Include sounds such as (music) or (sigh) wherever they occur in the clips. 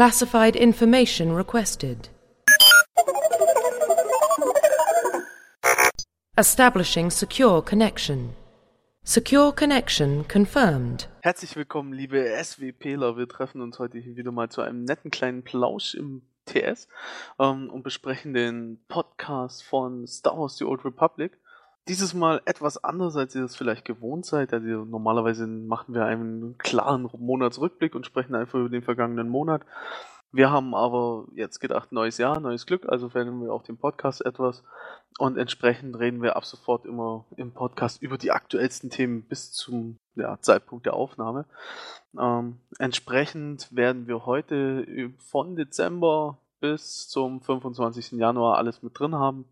Classified information requested. Establishing secure connection. Secure connection confirmed. Herzlich willkommen, liebe SWPler. Wir treffen uns heute hier wieder mal zu einem netten kleinen Plausch im TS ähm, und besprechen den Podcast von Star Wars The Old Republic. Dieses Mal etwas anders, als ihr das vielleicht gewohnt seid. Also normalerweise machen wir einen klaren Monatsrückblick und sprechen einfach über den vergangenen Monat. Wir haben aber jetzt gedacht, neues Jahr, neues Glück, also verändern wir auch den Podcast etwas und entsprechend reden wir ab sofort immer im Podcast über die aktuellsten Themen bis zum ja, Zeitpunkt der Aufnahme. Ähm, entsprechend werden wir heute von Dezember bis zum 25. Januar alles mit drin haben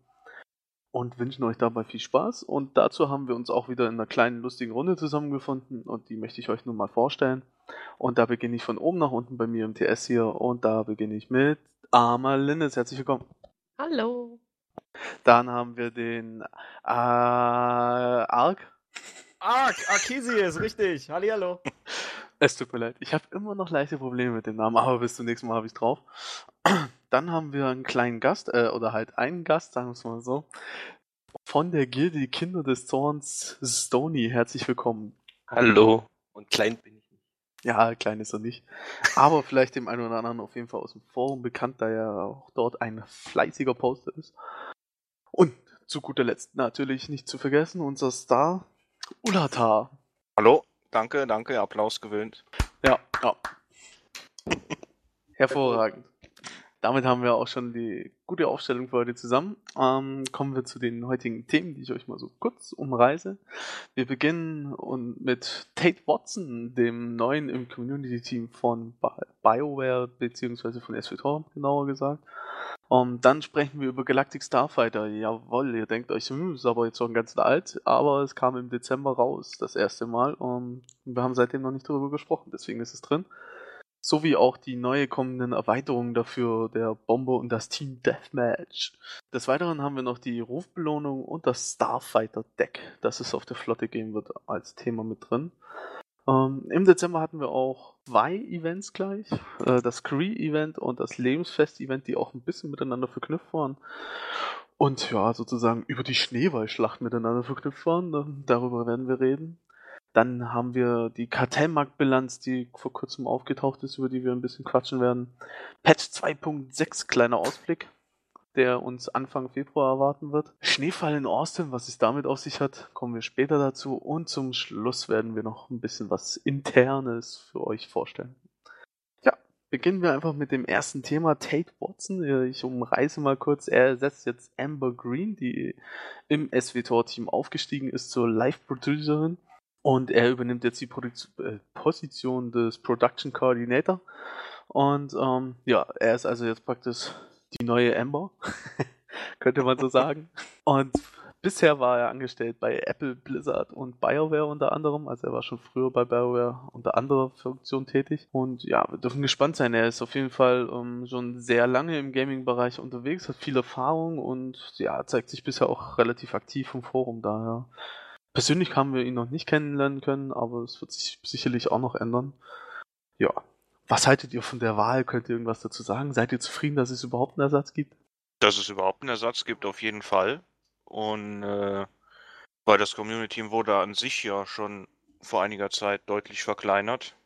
und wünschen euch dabei viel Spaß. Und dazu haben wir uns auch wieder in einer kleinen lustigen Runde zusammengefunden und die möchte ich euch nun mal vorstellen. Und da beginne ich von oben nach unten bei mir im TS hier und da beginne ich mit Arma Linnes. Herzlich willkommen. Hallo. Dann haben wir den äh, Ark. Ark, Arkesius, richtig. Hallihallo. Es tut mir leid. Ich habe immer noch leichte Probleme mit dem Namen, aber bis zum nächsten Mal habe ich drauf. Dann haben wir einen kleinen Gast, äh, oder halt einen Gast, sagen wir es mal so. Von der Gilde Kinder des Zorns, Stony. Herzlich willkommen. Hallo. Und klein bin ich nicht. Ja, klein ist er nicht. Aber vielleicht dem einen oder anderen auf jeden Fall aus dem Forum bekannt, da er auch dort ein fleißiger Poster ist. Und zu guter Letzt natürlich nicht zu vergessen, unser Star, Ulata. Hallo. Danke, danke. Applaus gewöhnt. Ja, ja. (laughs) Hervorragend. Damit haben wir auch schon die gute Aufstellung für heute zusammen. Ähm, kommen wir zu den heutigen Themen, die ich euch mal so kurz umreise. Wir beginnen und mit Tate Watson, dem neuen im Community-Team von BioWare, beziehungsweise von SWTOR, genauer gesagt. Um, dann sprechen wir über Galactic Starfighter. Jawohl, ihr denkt euch, hm, ist aber jetzt schon ganz alt, aber es kam im Dezember raus, das erste Mal. Und wir haben seitdem noch nicht darüber gesprochen, deswegen ist es drin sowie auch die neue kommenden Erweiterungen dafür, der Bomber und das Team Deathmatch. Des Weiteren haben wir noch die Rufbelohnung und das Starfighter Deck, das es auf der Flotte geben wird, als Thema mit drin. Ähm, Im Dezember hatten wir auch zwei Events gleich, äh, das Cree-Event und das Lebensfest-Event, die auch ein bisschen miteinander verknüpft waren. Und ja, sozusagen über die Schneeballschlacht miteinander verknüpft waren. Darüber werden wir reden. Dann haben wir die Kartellmarktbilanz, die vor kurzem aufgetaucht ist, über die wir ein bisschen quatschen werden. Patch 2.6, kleiner Ausblick, der uns Anfang Februar erwarten wird. Schneefall in Austin, was es damit auf sich hat, kommen wir später dazu. Und zum Schluss werden wir noch ein bisschen was Internes für euch vorstellen. Ja, beginnen wir einfach mit dem ersten Thema, Tate Watson. Ich umreiße mal kurz, er ersetzt jetzt Amber Green, die im SWTOR-Team aufgestiegen ist zur Live-Producerin und er übernimmt jetzt die Produk äh, Position des Production Coordinator. Und ähm, ja, er ist also jetzt praktisch die neue Amber, (laughs) könnte man so sagen. Und bisher war er angestellt bei Apple, Blizzard und BioWare unter anderem. Also er war schon früher bei BioWare unter anderer Funktion tätig. Und ja, wir dürfen gespannt sein. Er ist auf jeden Fall ähm, schon sehr lange im Gaming-Bereich unterwegs, hat viel Erfahrung und ja, zeigt sich bisher auch relativ aktiv im Forum. Daher Persönlich haben wir ihn noch nicht kennenlernen können, aber es wird sich sicherlich auch noch ändern. Ja. Was haltet ihr von der Wahl? Könnt ihr irgendwas dazu sagen? Seid ihr zufrieden, dass es überhaupt einen Ersatz gibt? Dass es überhaupt einen Ersatz gibt, auf jeden Fall. Und äh, weil das Community wurde an sich ja schon vor einiger Zeit deutlich verkleinert.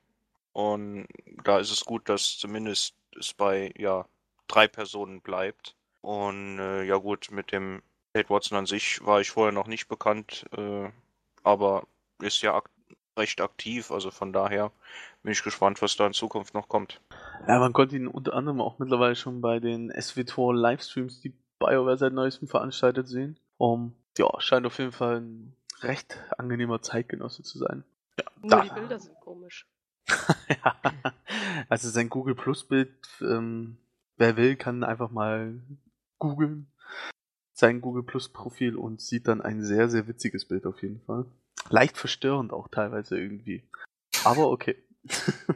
Und da ist es gut, dass zumindest es bei ja drei Personen bleibt. Und äh, ja gut, mit dem Tate Watson an sich war ich vorher noch nicht bekannt. Äh, aber ist ja ak recht aktiv, also von daher bin ich gespannt, was da in Zukunft noch kommt. Ja, man konnte ihn unter anderem auch mittlerweile schon bei den SWTOR Livestreams, die BioWare seit neuestem veranstaltet sehen. Um, ja, scheint auf jeden Fall ein recht angenehmer Zeitgenosse zu sein. Ja, Nur da. die Bilder sind komisch. (laughs) ja, also sein Google Plus Bild, ähm, wer will, kann einfach mal googeln sein Google Plus Profil und sieht dann ein sehr, sehr witziges Bild auf jeden Fall. Leicht verstörend auch teilweise irgendwie. Aber okay. (laughs)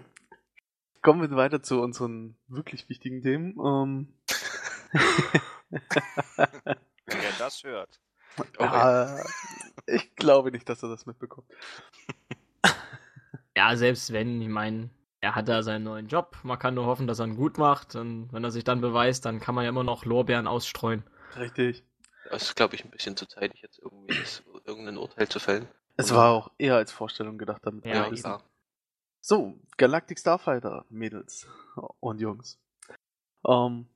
Kommen wir weiter zu unseren wirklich wichtigen Themen. Ähm (laughs) Wer das hört. Okay. (laughs) Ja, ich glaube nicht, dass er das mitbekommt. Ja, selbst wenn, ich meine, er hat da seinen neuen Job. Man kann nur hoffen, dass er ihn gut macht. Und wenn er sich dann beweist, dann kann man ja immer noch Lorbeeren ausstreuen. Richtig. Das ist, glaube ich, ein bisschen zu zeitig, jetzt irgendwie das, irgendein Urteil zu fällen. Es war auch eher als Vorstellung gedacht damit. Ja, Ja. So, Galactic Starfighter, Mädels und Jungs. Ähm,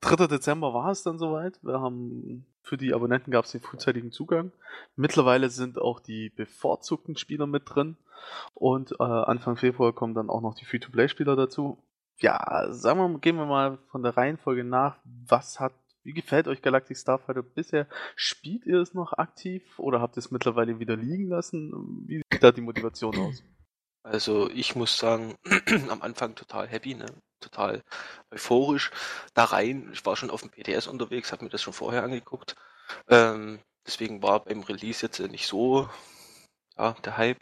3. Dezember war es dann soweit. Wir haben für die Abonnenten gab es den frühzeitigen Zugang. Mittlerweile sind auch die bevorzugten Spieler mit drin. Und äh, Anfang Februar kommen dann auch noch die Free-to-Play-Spieler dazu. Ja, sagen wir, mal, gehen wir mal von der Reihenfolge nach. Was hat, wie gefällt euch Galactic Starfighter bisher? Spielt ihr es noch aktiv oder habt ihr es mittlerweile wieder liegen lassen? Wie sieht da die Motivation aus? Also ich muss sagen, (clears throat) am Anfang total happy, ne? total euphorisch. Da rein, ich war schon auf dem PTS unterwegs, habe mir das schon vorher angeguckt. Ähm, deswegen war beim Release jetzt nicht so ja, der Hype.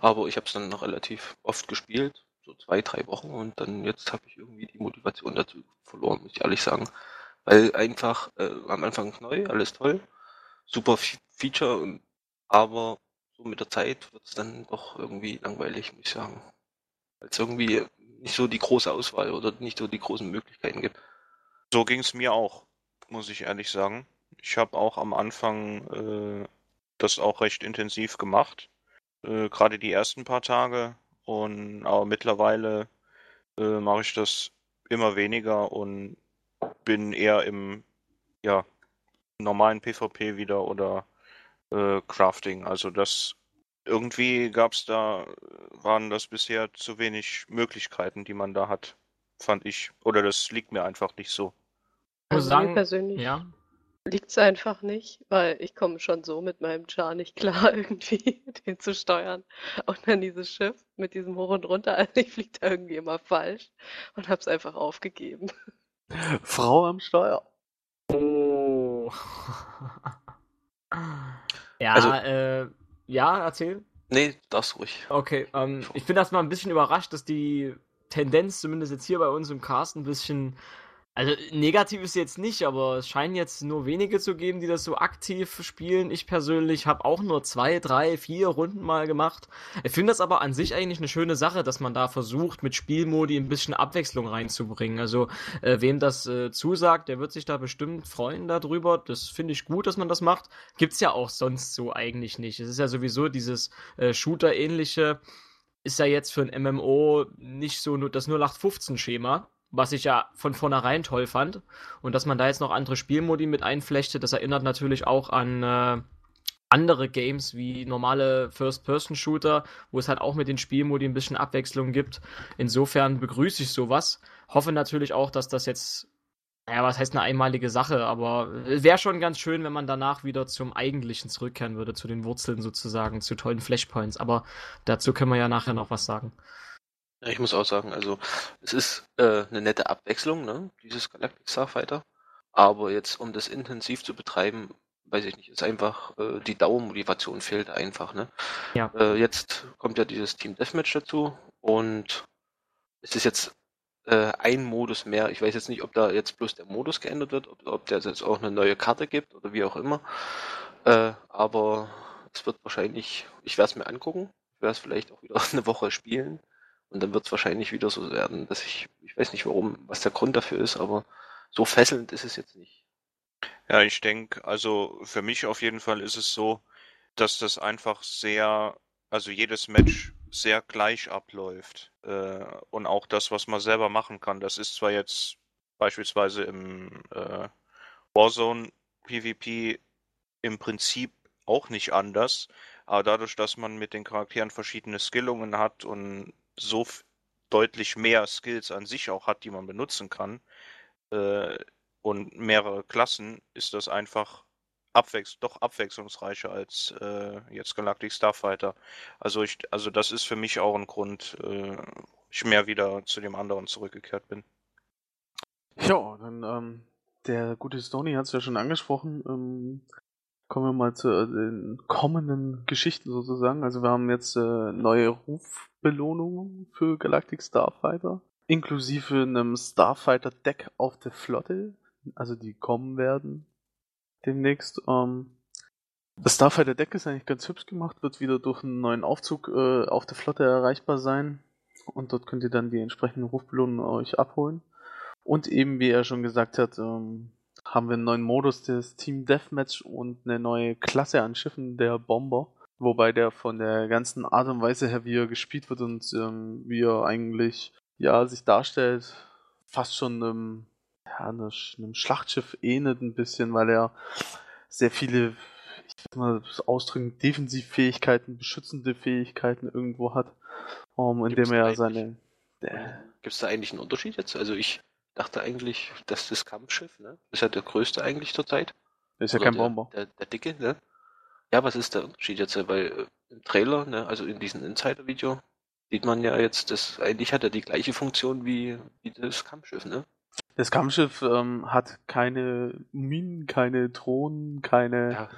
Aber ich habe es dann noch relativ oft gespielt, so zwei, drei Wochen. Und dann jetzt habe ich irgendwie die Motivation dazu verloren, muss ich ehrlich sagen. Weil einfach äh, am Anfang neu, alles toll, super Fe- Feature, aber so mit der Zeit wird es dann doch irgendwie langweilig, muss ich sagen. Weil es irgendwie nicht so die große Auswahl oder nicht so die großen Möglichkeiten gibt. So ging es mir auch, muss ich ehrlich sagen. Ich habe auch am Anfang äh, das auch recht intensiv gemacht. Äh, Gerade die ersten paar Tage. Und aber mittlerweile äh, mache ich das immer weniger und bin eher im ja, normalen PvP wieder oder äh, Crafting. Also das irgendwie gab es da, waren das bisher zu wenig Möglichkeiten, die man da hat, fand ich. Oder das liegt mir einfach nicht so. Also sagen, mir persönlich Ja. liegt es einfach nicht, weil ich komme schon so mit meinem Char nicht klar, (laughs) irgendwie den zu steuern. Und dann dieses Schiff mit diesem Hoch und Runter, (laughs) also ich fliege da irgendwie immer falsch und habe es einfach aufgegeben. Frau am Steuer. Oh. (laughs) ja, Also- äh, ja, erzähl. Nee, das ruhig. Okay, ähm, ich bin erstmal ein bisschen überrascht, dass die Tendenz, zumindest jetzt hier bei uns im Cast, ein bisschen. Also negativ ist jetzt nicht, aber es scheinen jetzt nur wenige zu geben, die das so aktiv spielen. Ich persönlich habe auch nur zwei, drei, vier Runden mal gemacht. Ich finde das aber an sich eigentlich eine schöne Sache, dass man da versucht, mit Spielmodi ein bisschen Abwechslung reinzubringen. Also äh, wem das äh, zusagt, der wird sich da bestimmt freuen darüber. Das finde ich gut, dass man das macht. Gibt's ja auch sonst so eigentlich nicht. Es ist ja sowieso dieses äh, Shooter-ähnliche, ist ja jetzt für ein MMO nicht so nur das 0815-Schema, was ich ja von vornherein toll fand. Und dass man da jetzt noch andere Spielmodi mit einflechtet, das erinnert natürlich auch an äh, andere Games wie normale First-Person-Shooter, wo es halt auch mit den Spielmodi ein bisschen Abwechslung gibt. Insofern begrüße ich sowas. Hoffe natürlich auch, dass das jetzt, naja, was heißt eine einmalige Sache, aber wäre schon ganz schön, wenn man danach wieder zum Eigentlichen zurückkehren würde, zu den Wurzeln sozusagen, zu tollen Flashpoints. Aber dazu können wir ja nachher noch was sagen. Ja, ich muss auch sagen, also es ist äh, eine nette Abwechslung, ne, dieses Galactic Starfighter. Aber jetzt, um das intensiv zu betreiben, weiß ich nicht, ist einfach, äh, die Dauermotivation fehlt einfach, ne? Ja. Äh, jetzt kommt ja dieses Team Deathmatch dazu und es ist jetzt äh, ein Modus mehr. Ich weiß jetzt nicht, ob da jetzt bloß der Modus geändert wird, ob, ob der jetzt auch eine neue Karte gibt oder wie auch immer. Äh, aber es wird wahrscheinlich, ich werde es mir angucken, ich werde es vielleicht auch wieder (laughs) eine Woche spielen. Und dann wird es wahrscheinlich wieder so werden, dass ich, ich weiß nicht warum, was der Grund dafür ist, aber so fesselnd ist es jetzt nicht. Ja, ich denke, also für mich auf jeden Fall ist es so, dass das einfach sehr, also jedes Match sehr gleich abläuft. Äh, und auch das, was man selber machen kann. Das ist zwar jetzt beispielsweise im äh, Warzone PvP im Prinzip auch nicht anders, aber dadurch, dass man mit den Charakteren verschiedene Skillungen hat und so deutlich mehr Skills an sich auch hat, die man benutzen kann, äh, und mehrere Klassen, ist das einfach abwechs doch abwechslungsreicher als äh, jetzt Galactic Starfighter. Also ich, also das ist für mich auch ein Grund, äh, ich mehr wieder zu dem anderen zurückgekehrt bin. Ja, dann, ähm, der gute Stoney hat es ja schon angesprochen. Ähm, kommen wir mal zu äh, den kommenden Geschichten sozusagen. Also wir haben jetzt äh, neue Rufbelohnungen für Galactic Starfighter, inklusive einem Starfighter-Deck auf der Flotte, also die kommen werden demnächst. Ähm, das Starfighter-Deck ist eigentlich ganz hübsch gemacht, wird wieder durch einen neuen Aufzug äh, auf der Flotte erreichbar sein. und dort könnt ihr dann die entsprechenden Rufbelohnungen euch abholen. Und eben, wie er schon gesagt hat, ähm, haben wir einen neuen Modus des Team Deathmatch und eine neue Klasse an Schiffen, der Bomber. Wobei der von der ganzen Art und Weise her, wie er gespielt wird und ähm, wie er eigentlich ja, sich darstellt, fast schon einem, ja, einem Schlachtschiff ähnelt ein bisschen, weil er sehr viele, ich würde mal ausdrücken, Defensivfähigkeiten, beschützende Fähigkeiten irgendwo hat, um, indem er seine. Gibt es da eigentlich einen Unterschied jetzt? Also ich dachte eigentlich, dass das Kampfschiff, ne? Ist ja der größte eigentlich zurzeit. Ist ja kein Bomber. Der, der, der, dicke, ne? Ja, was ist der Unterschied jetzt? Weil äh, im Trailer, ne, also in diesem Insider-Video, sieht man ja jetzt, dass eigentlich hat er die gleiche Funktion wie, wie das Kampfschiff, ne? Das Kampfschiff ähm, hat keine Minen, keine Drohnen, keine. Ja.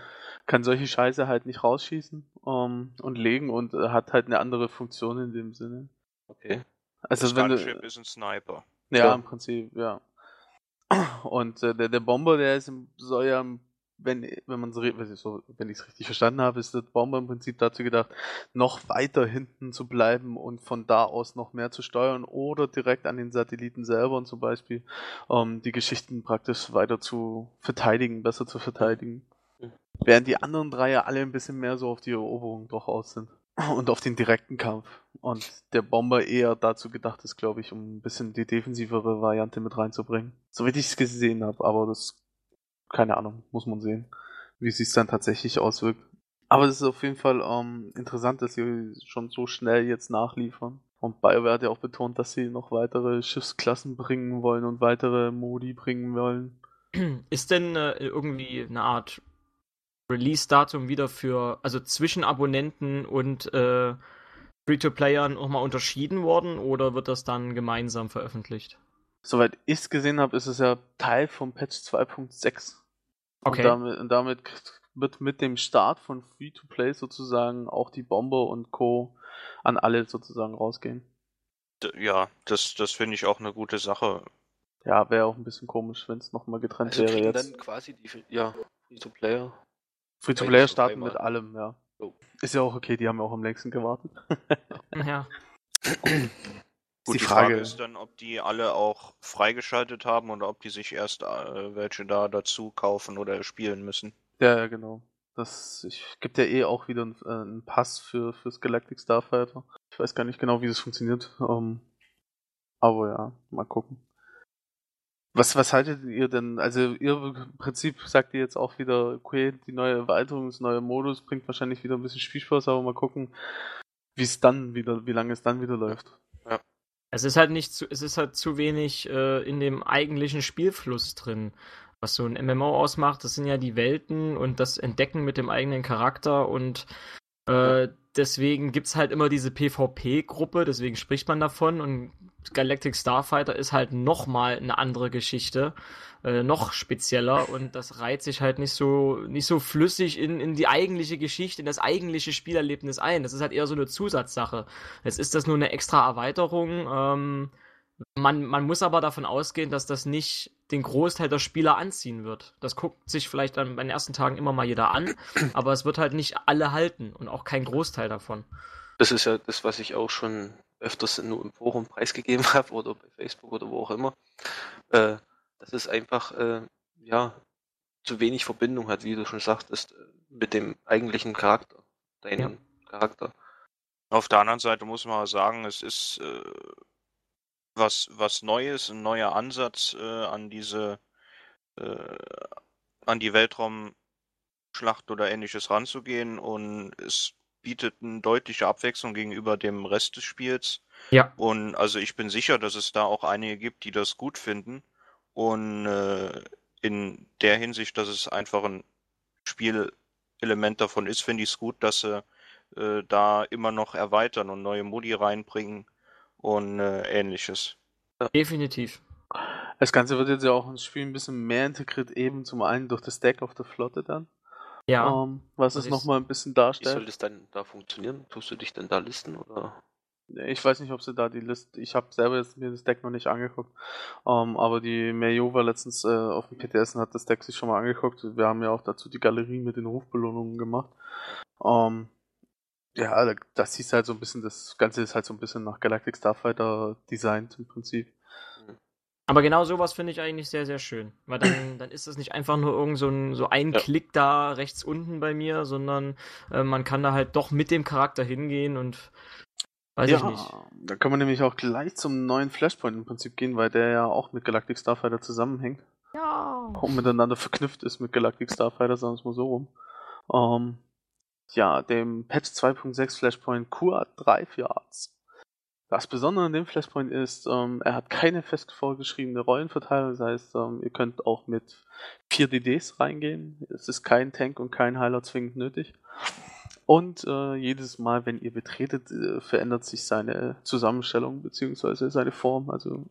kann solche Scheiße halt nicht rausschießen ähm, und legen und äh, hat halt eine andere Funktion in dem Sinne. Okay. Also das du, ist ein Sniper. Ja, ja, im Prinzip, ja. Und äh, der, der Bomber, der ist, soll ja wenn, wenn man so, wenn ich es richtig verstanden habe, ist der Bomber im Prinzip dazu gedacht, noch weiter hinten zu bleiben und von da aus noch mehr zu steuern oder direkt an den Satelliten selber und zum Beispiel ähm, die Geschichten praktisch weiter zu verteidigen, besser zu verteidigen. Während die anderen drei ja alle ein bisschen mehr so auf die Eroberung doch aus sind. Und auf den direkten Kampf. Und der Bomber eher dazu gedacht ist, glaube ich, um ein bisschen die defensivere Variante mit reinzubringen. So wie ich es gesehen habe, aber das keine Ahnung, muss man sehen, wie es sich dann tatsächlich auswirkt. Aber es ist auf jeden Fall ähm, interessant, dass sie schon so schnell jetzt nachliefern. Und BioWare hat ja auch betont, dass sie noch weitere Schiffsklassen bringen wollen und weitere Modi bringen wollen. Ist denn äh, irgendwie eine Art Release-Datum wieder für, also zwischen Abonnenten und äh, Free-to-Playern auch mal unterschieden worden oder wird das dann gemeinsam veröffentlicht? Soweit ich es gesehen habe, ist es ja Teil vom Patch 2.6. Okay. Und damit, und damit wird mit dem Start von Free-to-Play sozusagen auch die Bombe und Co. an alle sozusagen rausgehen. Ja, das, das finde ich auch eine gute Sache. Ja, wäre auch ein bisschen komisch, wenn es nochmal getrennt also wäre jetzt. dann quasi die, ja, Free-to-Player. Free-to-Player starten mit allem, ja. Oh. Ist ja auch okay, die haben ja auch am längsten gewartet. (laughs) ja. Gut, die, die Frage, Frage, ist dann, ob die alle auch freigeschaltet haben oder ob die sich erst äh, welche da dazu kaufen oder spielen müssen. Ja, genau. Das ich, gibt ja eh auch wieder einen, äh, einen Pass für fürs Galactic Starfighter. Ich weiß gar nicht genau, wie das funktioniert. Um, ähm, aber ja, mal gucken. Was, was haltet ihr denn? Also ihr im Prinzip sagt ihr jetzt auch wieder, okay, die neue Erweiterung, das neue Modus bringt wahrscheinlich wieder ein bisschen Spielspaß, aber mal gucken, wie es dann wieder, wie lange es dann wieder läuft. Ja. Es ist halt nicht zu, es ist halt zu wenig äh, in dem eigentlichen Spielfluss drin. Was so ein MMO ausmacht, das sind ja die Welten und das Entdecken mit dem eigenen Charakter und äh, deswegen gibt es halt immer diese PvP-Gruppe, deswegen spricht man davon und Galactic Starfighter ist halt nochmal eine andere Geschichte, äh, noch spezieller und das reiht sich halt nicht so, nicht so flüssig in, in die eigentliche Geschichte, in das eigentliche Spielerlebnis ein. Das ist halt eher so eine Zusatzsache. Jetzt ist das nur eine extra Erweiterung. Ähm, man, man muss aber davon ausgehen, dass das nicht den Großteil der Spieler anziehen wird. Das guckt sich vielleicht dann bei den ersten Tagen immer mal jeder an, (clears throat) aber es wird halt nicht alle halten und auch kein Großteil davon. Das ist ja das, was ich auch schon öfters nur im Forum preisgegeben (laughs) habe oder bei Facebook oder wo auch immer. Äh, dass es einfach äh, ja zu wenig Verbindung hat, wie du schon sagtest, äh, mit dem eigentlichen Charakter, deinem ja. Charakter. Auf der anderen Seite muss man sagen, es ist äh, was, was Neues, ein neuer Ansatz äh, an diese, äh, an die Weltraumschlacht oder ähnliches ranzugehen und es bietet eine deutliche Abwechslung gegenüber dem Rest des Spiels. Ja. Und also ich bin sicher, dass es da auch einige gibt, die das gut finden. Und äh, in der Hinsicht, dass es einfach ein Spielelement davon ist, finde ich es gut, dass sie äh, da immer noch erweitern und neue Modi reinbringen und äh, ähnliches. Definitiv. Das Ganze wird jetzt ja auch ins Spiel ein bisschen mehr integriert, eben zum einen durch das Deck auf der Flotte dann. Ja. Um, ähm, was es nochmal ein bisschen darstellt. Wie soll das dann da funktionieren? Tust du dich denn da listen oder? Ich weiß nicht, ob sie da die Liste. Ich habe selber jetzt mir das Deck noch nicht angeguckt. Um, ähm, aber die Merjo war letztens äh, auf dem PTS und hat das Deck sich schon mal angeguckt. Wir haben ja auch dazu die Galerie mit den Rufbelohnungen gemacht. Um, ähm, ja, da- das siehst du halt so ein bisschen, das Ganze ist halt so ein bisschen nach Galactic Starfighter designt im Prinzip. Aber genau sowas finde ich eigentlich sehr, sehr schön. Weil dann, (clears throat) dann ist das nicht einfach nur irgend so ein, so ein Ja. Klick da rechts unten bei mir, sondern äh, man kann da halt doch mit dem Charakter hingehen und weiß ich nicht. da können wir nämlich auch gleich zum neuen Flashpoint im Prinzip gehen, weil der ja auch mit Galactic Starfighter zusammenhängt. Ja. auch miteinander verknüpft ist mit Galactic Starfighter, sagen wir es mal so rum. Ähm, ja, dem Patch 2.6 Flashpoint QA3 für Arts. Das Besondere an dem Flashpoint ist, ähm, er hat keine fest vorgeschriebene Rollenverteilung, das heißt, ähm, ihr könnt auch mit 4 DDs reingehen. Es ist kein Tank und kein Heiler zwingend nötig. Und äh, jedes Mal, wenn ihr betretet, äh, verändert sich seine Zusammenstellung bzw. seine Form. Also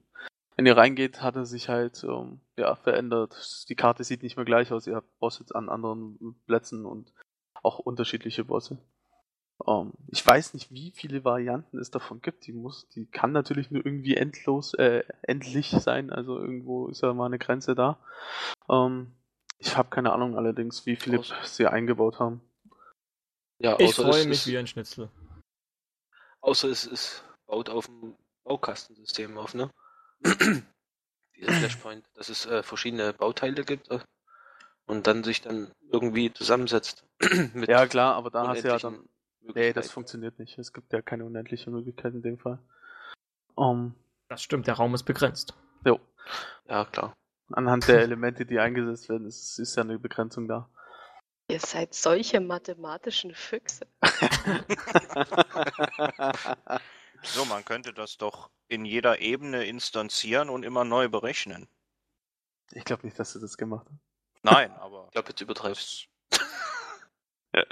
wenn ihr reingeht, hat er sich halt ähm, ja, verändert. Die Karte sieht nicht mehr gleich aus. Ihr habt Bosse an anderen Plätzen und auch unterschiedliche Bosse. Ähm, ich weiß nicht, wie viele Varianten es davon gibt. Die muss, die kann natürlich nur irgendwie endlos, äh, endlich sein. Also irgendwo ist ja mal eine Grenze da. Ähm, ich habe keine Ahnung allerdings, wie viele sie eingebaut haben. Ja, Ich außer freue mich ist- wie ein Schnitzel. Außer es ist baut auf dem Baukastensystem auf, ne? (clears throat) Dieser Flashpoint, dass es äh, verschiedene Bauteile gibt äh, und dann sich dann irgendwie zusammensetzt. (clears throat) mit Ja klar, aber da hast du ja dann Nee, das funktioniert nicht. Es gibt ja keine unendliche Möglichkeit in dem Fall. Um, Das stimmt, der Raum ist begrenzt. jo. Ja, klar. Anhand der (laughs) Elemente, die eingesetzt werden, ist, ist ja eine Begrenzung da. Ihr seid solche mathematischen Füchse. (laughs) So, man könnte das doch in jeder Ebene instanzieren und immer neu berechnen. ich glaube nicht, dass sie das gemacht haben. Nein, (laughs) aber Ich glaube, jetzt übertreibst (laughs)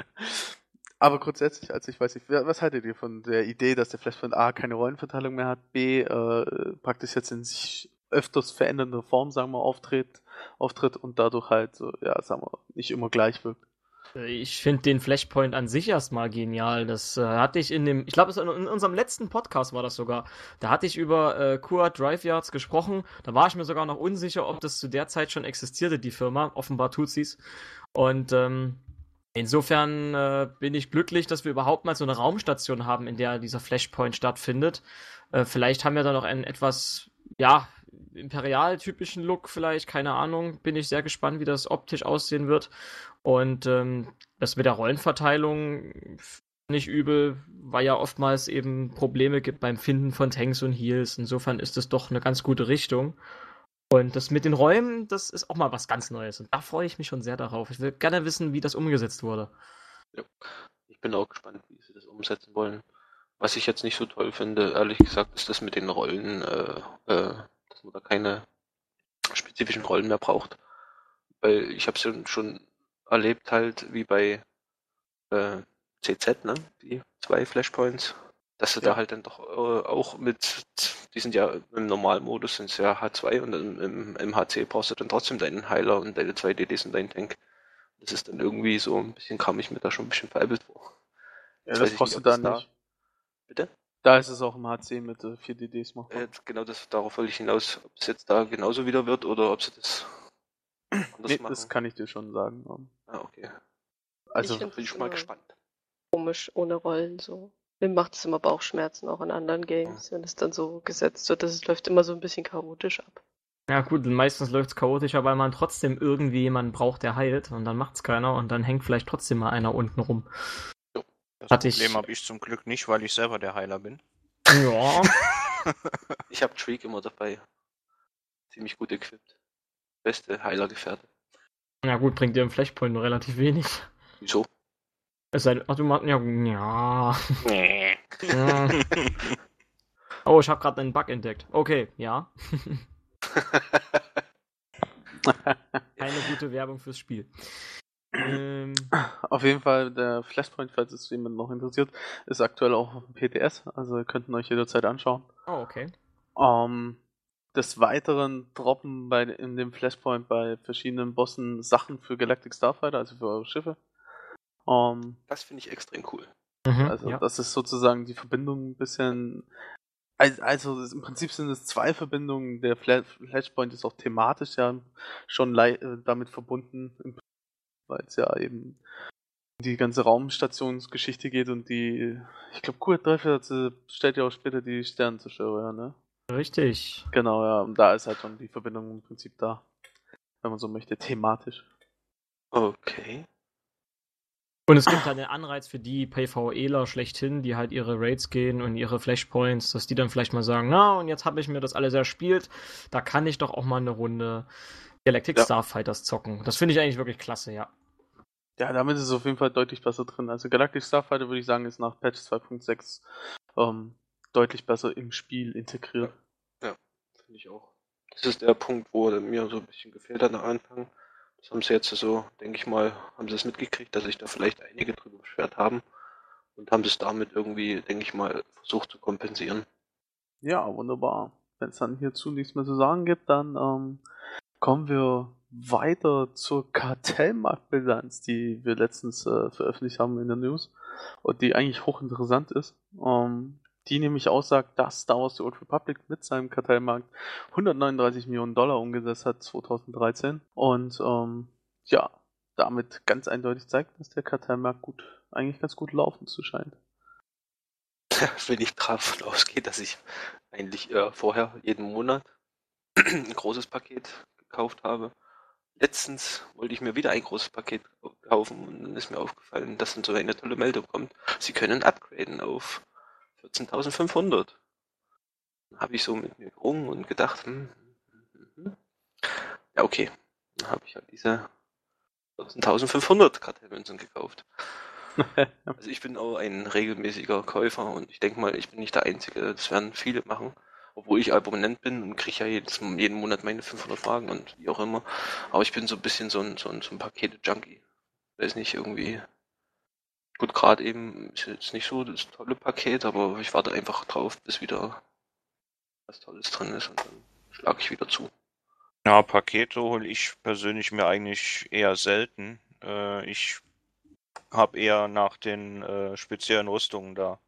Aber grundsätzlich, also ich weiß nicht, was haltet ihr von der Idee, dass der Flashpoint A keine Rollenverteilung mehr hat, B äh, praktisch jetzt in sich öfters verändernde Form, sagen wir, auftritt, auftritt und dadurch halt, so, ja, sagen wir, nicht immer gleich wirkt. Ich finde den Flashpoint an sich erstmal genial. Das äh, hatte ich in dem, ich glaube, in, unserem letzten Podcast war das sogar. Da hatte ich über äh, Kuat Drive Yards gesprochen. Da war ich mir sogar noch unsicher, ob das zu der Zeit schon existierte, die Firma. Offenbar tut sie's. Und ähm, insofern äh, bin ich glücklich, dass wir überhaupt mal so eine Raumstation haben, in der dieser Flashpoint stattfindet. Äh, vielleicht haben wir da noch einen etwas, ja, imperial-typischen Look vielleicht, keine Ahnung. Bin ich sehr gespannt, wie das optisch aussehen wird. Und ähm, das mit der Rollenverteilung nicht übel, weil ja oftmals eben Probleme gibt beim Finden von Tanks und Heals. Insofern ist es doch eine ganz gute Richtung. Und das mit den Räumen, das ist auch mal was ganz Neues. Und da freue ich mich schon sehr darauf. Ich will gerne wissen, wie das umgesetzt wurde. Ich bin auch gespannt, wie sie das umsetzen wollen. Was ich jetzt nicht so toll finde, ehrlich gesagt, ist das mit den Rollen, äh, äh, dass man da keine spezifischen Rollen mehr braucht. Weil ich habe es ja schon erlebt halt, wie bei äh, CZ, ne? Die zwei Flashpoints, dass du Ja. da halt dann doch äh, auch mit, die sind ja im Normalmodus sind es ja H2 und im, im, im HC brauchst du dann trotzdem deinen Heiler und deine zwei DDs und deinen Tank. Das ist dann irgendwie so ein bisschen, kam ich mir da schon ein bisschen veräppelt vor. Ja, das brauchst du nicht, da das da- nicht. Bitte? Da ist es auch im HC mit äh, 4 DDs machbar. Äh, genau das, darauf wollte ich hinaus, ob es jetzt da genauso wieder wird oder ob sie das anders nee, machen. das kann ich dir schon sagen. ah, okay. Also, Ich Bin ich mal Ja. gespannt. Komisch, ohne Rollen so. Mir macht es immer Bauchschmerzen, auch in anderen Games, wenn es dann so gesetzt wird. Das läuft immer so ein bisschen chaotisch ab. Ja gut, meistens läuft es chaotischer, weil man trotzdem irgendwie jemanden braucht, der heilt. Und dann macht's keiner. Und dann hängt vielleicht trotzdem mal einer unten rum. Das Hatte ich- Problem habe ich zum Glück nicht, weil ich selber der Heiler bin. Ja. (laughs) Ich habe Treek immer dabei. Ziemlich gut equipped. Beste Heilergefährte. ja gut, bringt dir im Flashpoint nur relativ wenig. Wieso? Es sei denn, ach, du machst, ja, ja. ja. Oh, ich habe gerade einen Bug entdeckt. Okay, ja. (laughs) Keine gute Werbung fürs Spiel. Ähm, Auf jeden Fall, der Flashpoint, falls es jemand noch interessiert, ist aktuell auch auf dem PTS, also ihr könnt ihn euch jederzeit anschauen. oh, okay. Ähm, des Weiteren droppen bei, in dem Flashpoint bei verschiedenen Bossen Sachen für Galactic Starfighter, also für eure Schiffe. Ähm, Das finde ich extrem cool. Mhm, also ja. das ist sozusagen die Verbindung ein bisschen. Also, also im Prinzip sind es zwei Verbindungen. Der Fla- Flashpoint ist auch thematisch ja schon äh, damit verbunden, im- weil es ja eben die ganze Raumstationsgeschichte geht und die, ich glaube, QF3 stellt ja auch später die Sternenzerstörer, ne? Richtig. Genau, ja, und da ist halt schon die Verbindung im Prinzip da, wenn man so möchte, thematisch. Okay. Und es gibt halt einen Anreiz für die PvEler schlechthin, die halt ihre Raids gehen und ihre Flashpoints, dass die dann vielleicht mal sagen, na, und jetzt habe ich mir das alles erspielt, da kann ich doch auch mal eine Runde Galactic Ja. Starfighters zocken. Das finde ich eigentlich wirklich klasse, ja. Ja, damit ist es auf jeden Fall deutlich besser drin. Also Galactic Starfighter würde ich sagen, ist nach Patch 2.6 ähm, deutlich besser im Spiel integriert. Finde ich auch. Das ist der Punkt, wo mir so ein bisschen gefehlt hat am Anfang. Das haben sie jetzt so, denke ich mal, haben sie es mitgekriegt, dass sich da vielleicht einige drüber beschwert haben und haben es damit irgendwie, denke ich mal, versucht zu kompensieren. Ja, wunderbar. Wenn es dann hierzu nichts mehr zu sagen gibt, dann ähm, kommen wir weiter zur Kartellmarktbilanz, die wir letztens äh, veröffentlicht haben in der News und die eigentlich hochinteressant ist. Ähm, die nämlich aussagt, dass Star Wars The Old Republic mit seinem Kartellmarkt 139 Millionen Dollar umgesetzt hat 2013 und ähm, ja, damit ganz eindeutig zeigt, dass der Kartellmarkt gut, eigentlich ganz gut laufen zu scheint. (laughs) Wenn ich davon ausgehe, dass ich eigentlich äh, vorher jeden Monat (clears throat) ein großes Paket gekauft habe. Letztens wollte ich mir wieder ein großes Paket kaufen und dann ist mir aufgefallen, dass dann so eine tolle Meldung kommt. Sie können upgraden auf 14.500. Dann habe ich so mit mir gerungen und gedacht, hm, hm, hm, hm. ja okay, dann habe ich halt diese 14.500 Kartellmünzen gekauft. (laughs) Also ich bin auch ein regelmäßiger Käufer und ich denke mal, ich bin nicht der Einzige. Das werden viele machen. Obwohl ich Abonnent bin und kriege ja jedes, jeden Monat meine 500 Fragen und wie auch immer. Aber ich bin so ein bisschen so ein, so ein, so ein Pakete-Junkie. Weiß nicht, irgendwie... Gut, gerade eben ist jetzt nicht so das tolle Paket, aber ich warte einfach drauf, bis wieder was Tolles drin ist und dann schlage ich wieder zu. Ja, Pakete hole ich persönlich mir eigentlich eher selten. Äh, ich habe eher nach den äh, speziellen Rüstungen da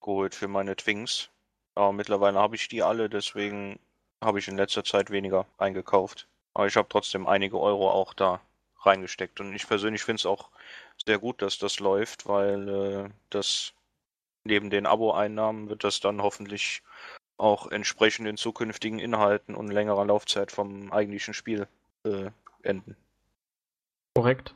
geholt für meine Twings. Aber mittlerweile habe ich die alle, deswegen habe ich in letzter Zeit weniger eingekauft. Aber ich habe trotzdem einige Euro auch da reingesteckt. Und ich persönlich finde es auch sehr gut, dass das läuft, weil äh, das neben den Abo-Einnahmen wird das dann hoffentlich auch entsprechend in zukünftigen Inhalten und längerer Laufzeit vom eigentlichen Spiel äh, enden. Korrekt.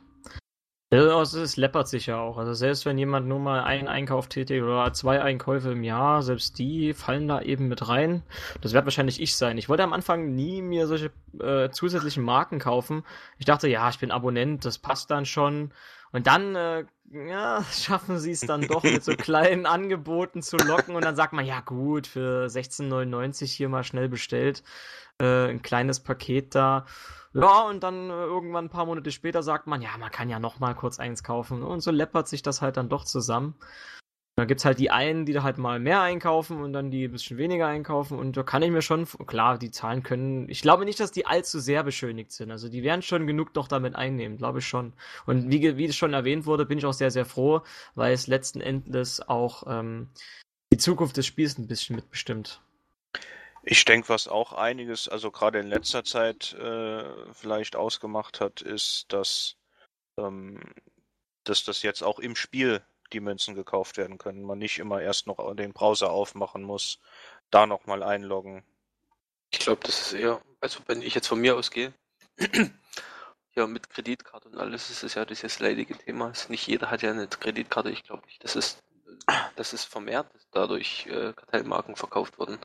Also es läppert sich ja auch. Also selbst wenn jemand nur mal einen Einkauf tätigt oder zwei Einkäufe im Jahr, selbst die fallen da eben mit rein. Das wird wahrscheinlich ich sein. Ich wollte am Anfang nie mir solche äh, zusätzlichen Marken kaufen. Ich dachte, ja, ich bin Abonnent, das passt dann schon. Und dann, äh, ja, (laughs) schaffen sie es dann doch mit so (laughs) kleinen Angeboten zu locken und dann sagt man, ja gut, für 16,99 hier mal schnell bestellt, äh, ein kleines Paket da. Ja, und dann äh, irgendwann ein paar Monate später sagt man, ja, man kann ja noch mal kurz eins kaufen. Und so läppert sich das halt dann doch zusammen. Da gibt's halt die einen, die da halt mal mehr einkaufen und dann die ein bisschen weniger einkaufen. Und da kann ich mir schon, klar, die Zahlen können, ich glaube nicht, dass die allzu sehr beschönigt sind. Also die werden schon genug noch damit einnehmen, glaube ich schon. Und wie, wie es schon erwähnt wurde, bin ich auch sehr, sehr froh, weil es letzten Endes auch ähm, die Zukunft des Spiels ein bisschen mitbestimmt. Ich denke, was auch einiges, also gerade in letzter Zeit äh, vielleicht ausgemacht hat, ist, dass, ähm, dass das jetzt auch im Spiel die Münzen gekauft werden können. Man nicht immer erst noch den Browser aufmachen muss, da nochmal einloggen. Ich glaube, das ist eher, also wenn ich jetzt von mir ausgehe, (clears throat) ja, mit Kreditkarte und alles ist es ja dieses leidige Thema. Es- Nicht jeder hat ja eine Kreditkarte. Ich glaube nicht, das ist, das ist vermehrt dadurch äh, Kartellmarken verkauft wurden.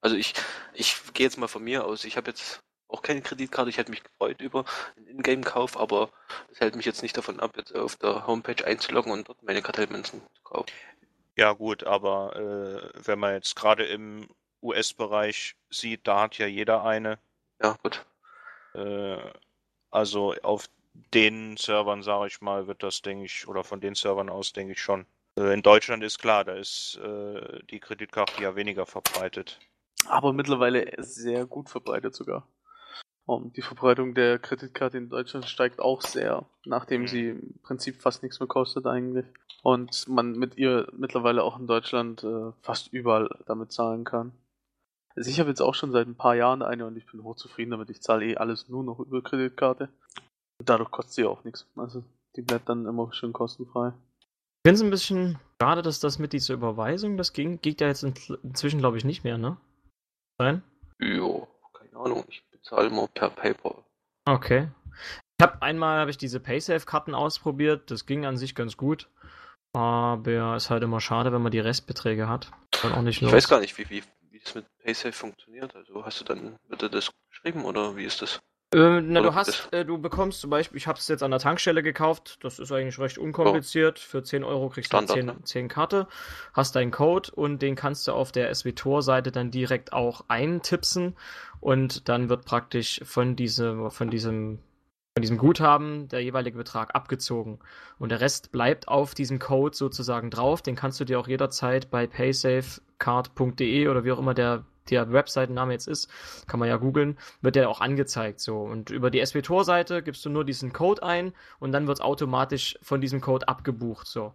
Also ich, ich gehe jetzt mal von mir aus. Ich habe jetzt auch keine Kreditkarte. Ich hätte mich gefreut über einen Ingame-Kauf, aber es hält mich jetzt nicht davon ab, jetzt auf der Homepage einzuloggen und dort meine Kartellmünzen zu kaufen. Ja gut, aber äh, wenn man jetzt gerade im US-Bereich sieht, da hat ja jeder eine. Ja, gut. Äh, also auf den Servern, sage ich mal, wird das, denke ich, oder von den Servern aus, denke ich schon. Äh, in Deutschland ist klar, da ist äh, die Kreditkarte ja weniger verbreitet. Aber mittlerweile sehr gut verbreitet sogar. Um, die Verbreitung der Kreditkarte in Deutschland steigt auch sehr, nachdem Mhm. sie im Prinzip fast nichts mehr kostet eigentlich. Und man mit ihr mittlerweile auch in Deutschland äh, fast überall damit zahlen kann. Also ich habe jetzt auch schon seit ein paar Jahren eine und ich bin hochzufrieden damit. Ich zahle eh alles nur noch über Kreditkarte. Und dadurch kostet sie auch nichts. Also Die bleibt dann immer schön kostenfrei. Ich finde es ein bisschen schade, dass das mit dieser Überweisung, das ging, geht ja jetzt in, inzwischen, glaube ich, nicht mehr, ne? Nein? Jo, keine Ahnung. Ich bezahle immer per PayPal. Okay. Ich habe einmal habe ich diese Paysafe-Karten ausprobiert, das ging an sich ganz gut. Aber ist halt immer schade, wenn man die Restbeträge hat. Nicht Ich weiß gar nicht, wie, wie, wie das mit PaySafe funktioniert. Also hast du dann, wird dir das geschrieben oder wie ist das? Äh, na, Oder du hast, äh, du bekommst zum Beispiel, ich habe es jetzt an der Tankstelle gekauft, das ist eigentlich recht unkompliziert. Für 10 Euro kriegst Standard, du 10, ne? 10 Karte, hast deinen Code und den kannst du auf der SWTOR-Seite dann direkt auch eintipsen und dann wird praktisch von, diese, von diesem von diesem Guthaben der jeweilige Betrag abgezogen. Und der Rest bleibt auf diesem Code sozusagen drauf. Den kannst du dir auch jederzeit bei paysafecard.de oder wie auch immer der, der Webseitenname jetzt ist, kann man ja googeln, wird der auch angezeigt. So. Und über die SWTOR-Seite gibst du nur diesen Code ein und dann wird automatisch von diesem Code abgebucht. So.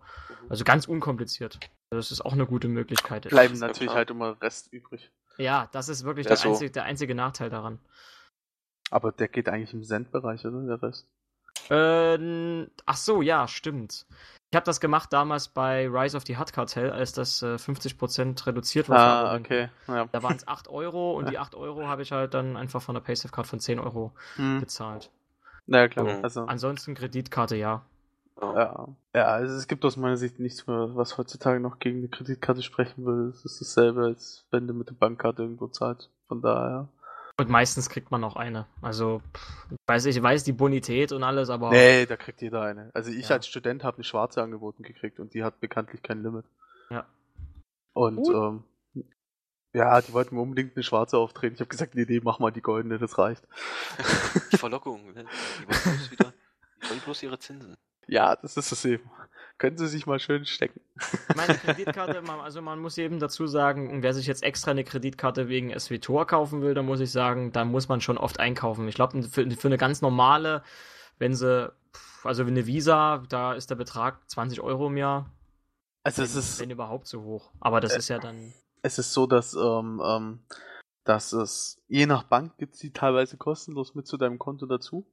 Also ganz unkompliziert. Das ist auch eine gute Möglichkeit. Bleiben natürlich klar. halt immer Rest übrig. Ja, das ist wirklich Ja, der, so. einzige, der einzige Nachteil daran. Aber der geht eigentlich im Cent-Bereich, oder? Der Rest. Ähm, ach so, ja, stimmt. Ich habe das gemacht damals bei Rise of the Hut Cartel, als das äh, 50% reduziert war. Ah, okay. Ja. Da waren es 8 Euro und die 8 Euro habe ich halt dann einfach von der Paysafe Card von 10 Euro Hm. bezahlt. Na klar. Mhm. Also, Ansonsten Kreditkarte ja. Ja. ja. ja, also es gibt aus meiner Sicht nichts mehr, was heutzutage noch gegen eine Kreditkarte sprechen würde. Es ist dasselbe, als wenn du mit der Bankkarte irgendwo zahlst. Von daher. Und meistens kriegt man auch eine. Also, ich weiß, ich weiß die Bonität und alles, aber Nee, da kriegt jeder eine. Also ich Ja. als Student habe eine schwarze angeboten gekriegt und die hat bekanntlich kein Limit. Ja. Und Gut. ähm, ja, die wollten mir unbedingt eine schwarze auftreten. Ich habe gesagt, nee, nee, mach mal die goldene, das reicht. (laughs) Verlockung. Ne? Die wollen bloß (laughs) wieder, die wollen bloß ihre Zinsen. Ja, das ist es eben. Können sie sich mal schön stecken. meine (laughs) Kreditkarte, also man muss eben dazu sagen, wer sich jetzt extra eine Kreditkarte wegen SWTOR kaufen will, dann muss ich sagen, da muss man schon oft einkaufen. Ich glaube, für, für eine ganz normale, wenn sie, also eine Visa, da ist der Betrag 20 Euro im Jahr, Also wenn, es ist, wenn überhaupt so hoch. Aber das Äh, ist ja dann, es ist so, dass, ähm, ähm, dass es je nach Bank gibt die teilweise kostenlos mit zu deinem Konto dazu.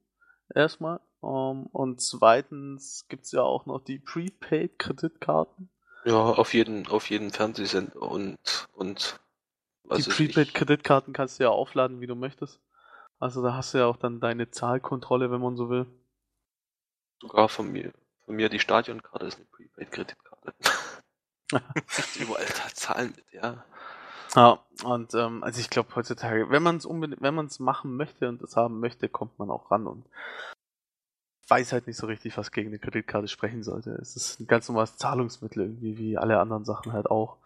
Erstmal. Ähm, und zweitens gibt's ja auch noch die Prepaid-Kreditkarten. Ja, auf jeden, auf jeden Fernsehsender und, und was die. Prepaid-Kreditkarten kannst du ja aufladen, wie du möchtest. Also da hast du ja auch dann deine Zahlkontrolle, wenn man so will. Sogar von mir, von mir die Stadionkarte ist eine Prepaid-Kreditkarte. (laughs) Überall da zahlen mit, ja. Ja, und ähm, also ich glaube heutzutage, wenn man es unbedingt, wenn man es machen möchte und es haben möchte, kommt man auch ran und weiß halt nicht so richtig, was gegen eine Kreditkarte sprechen sollte. Es ist ein ganz normales Zahlungsmittel irgendwie, wie alle anderen Sachen halt auch.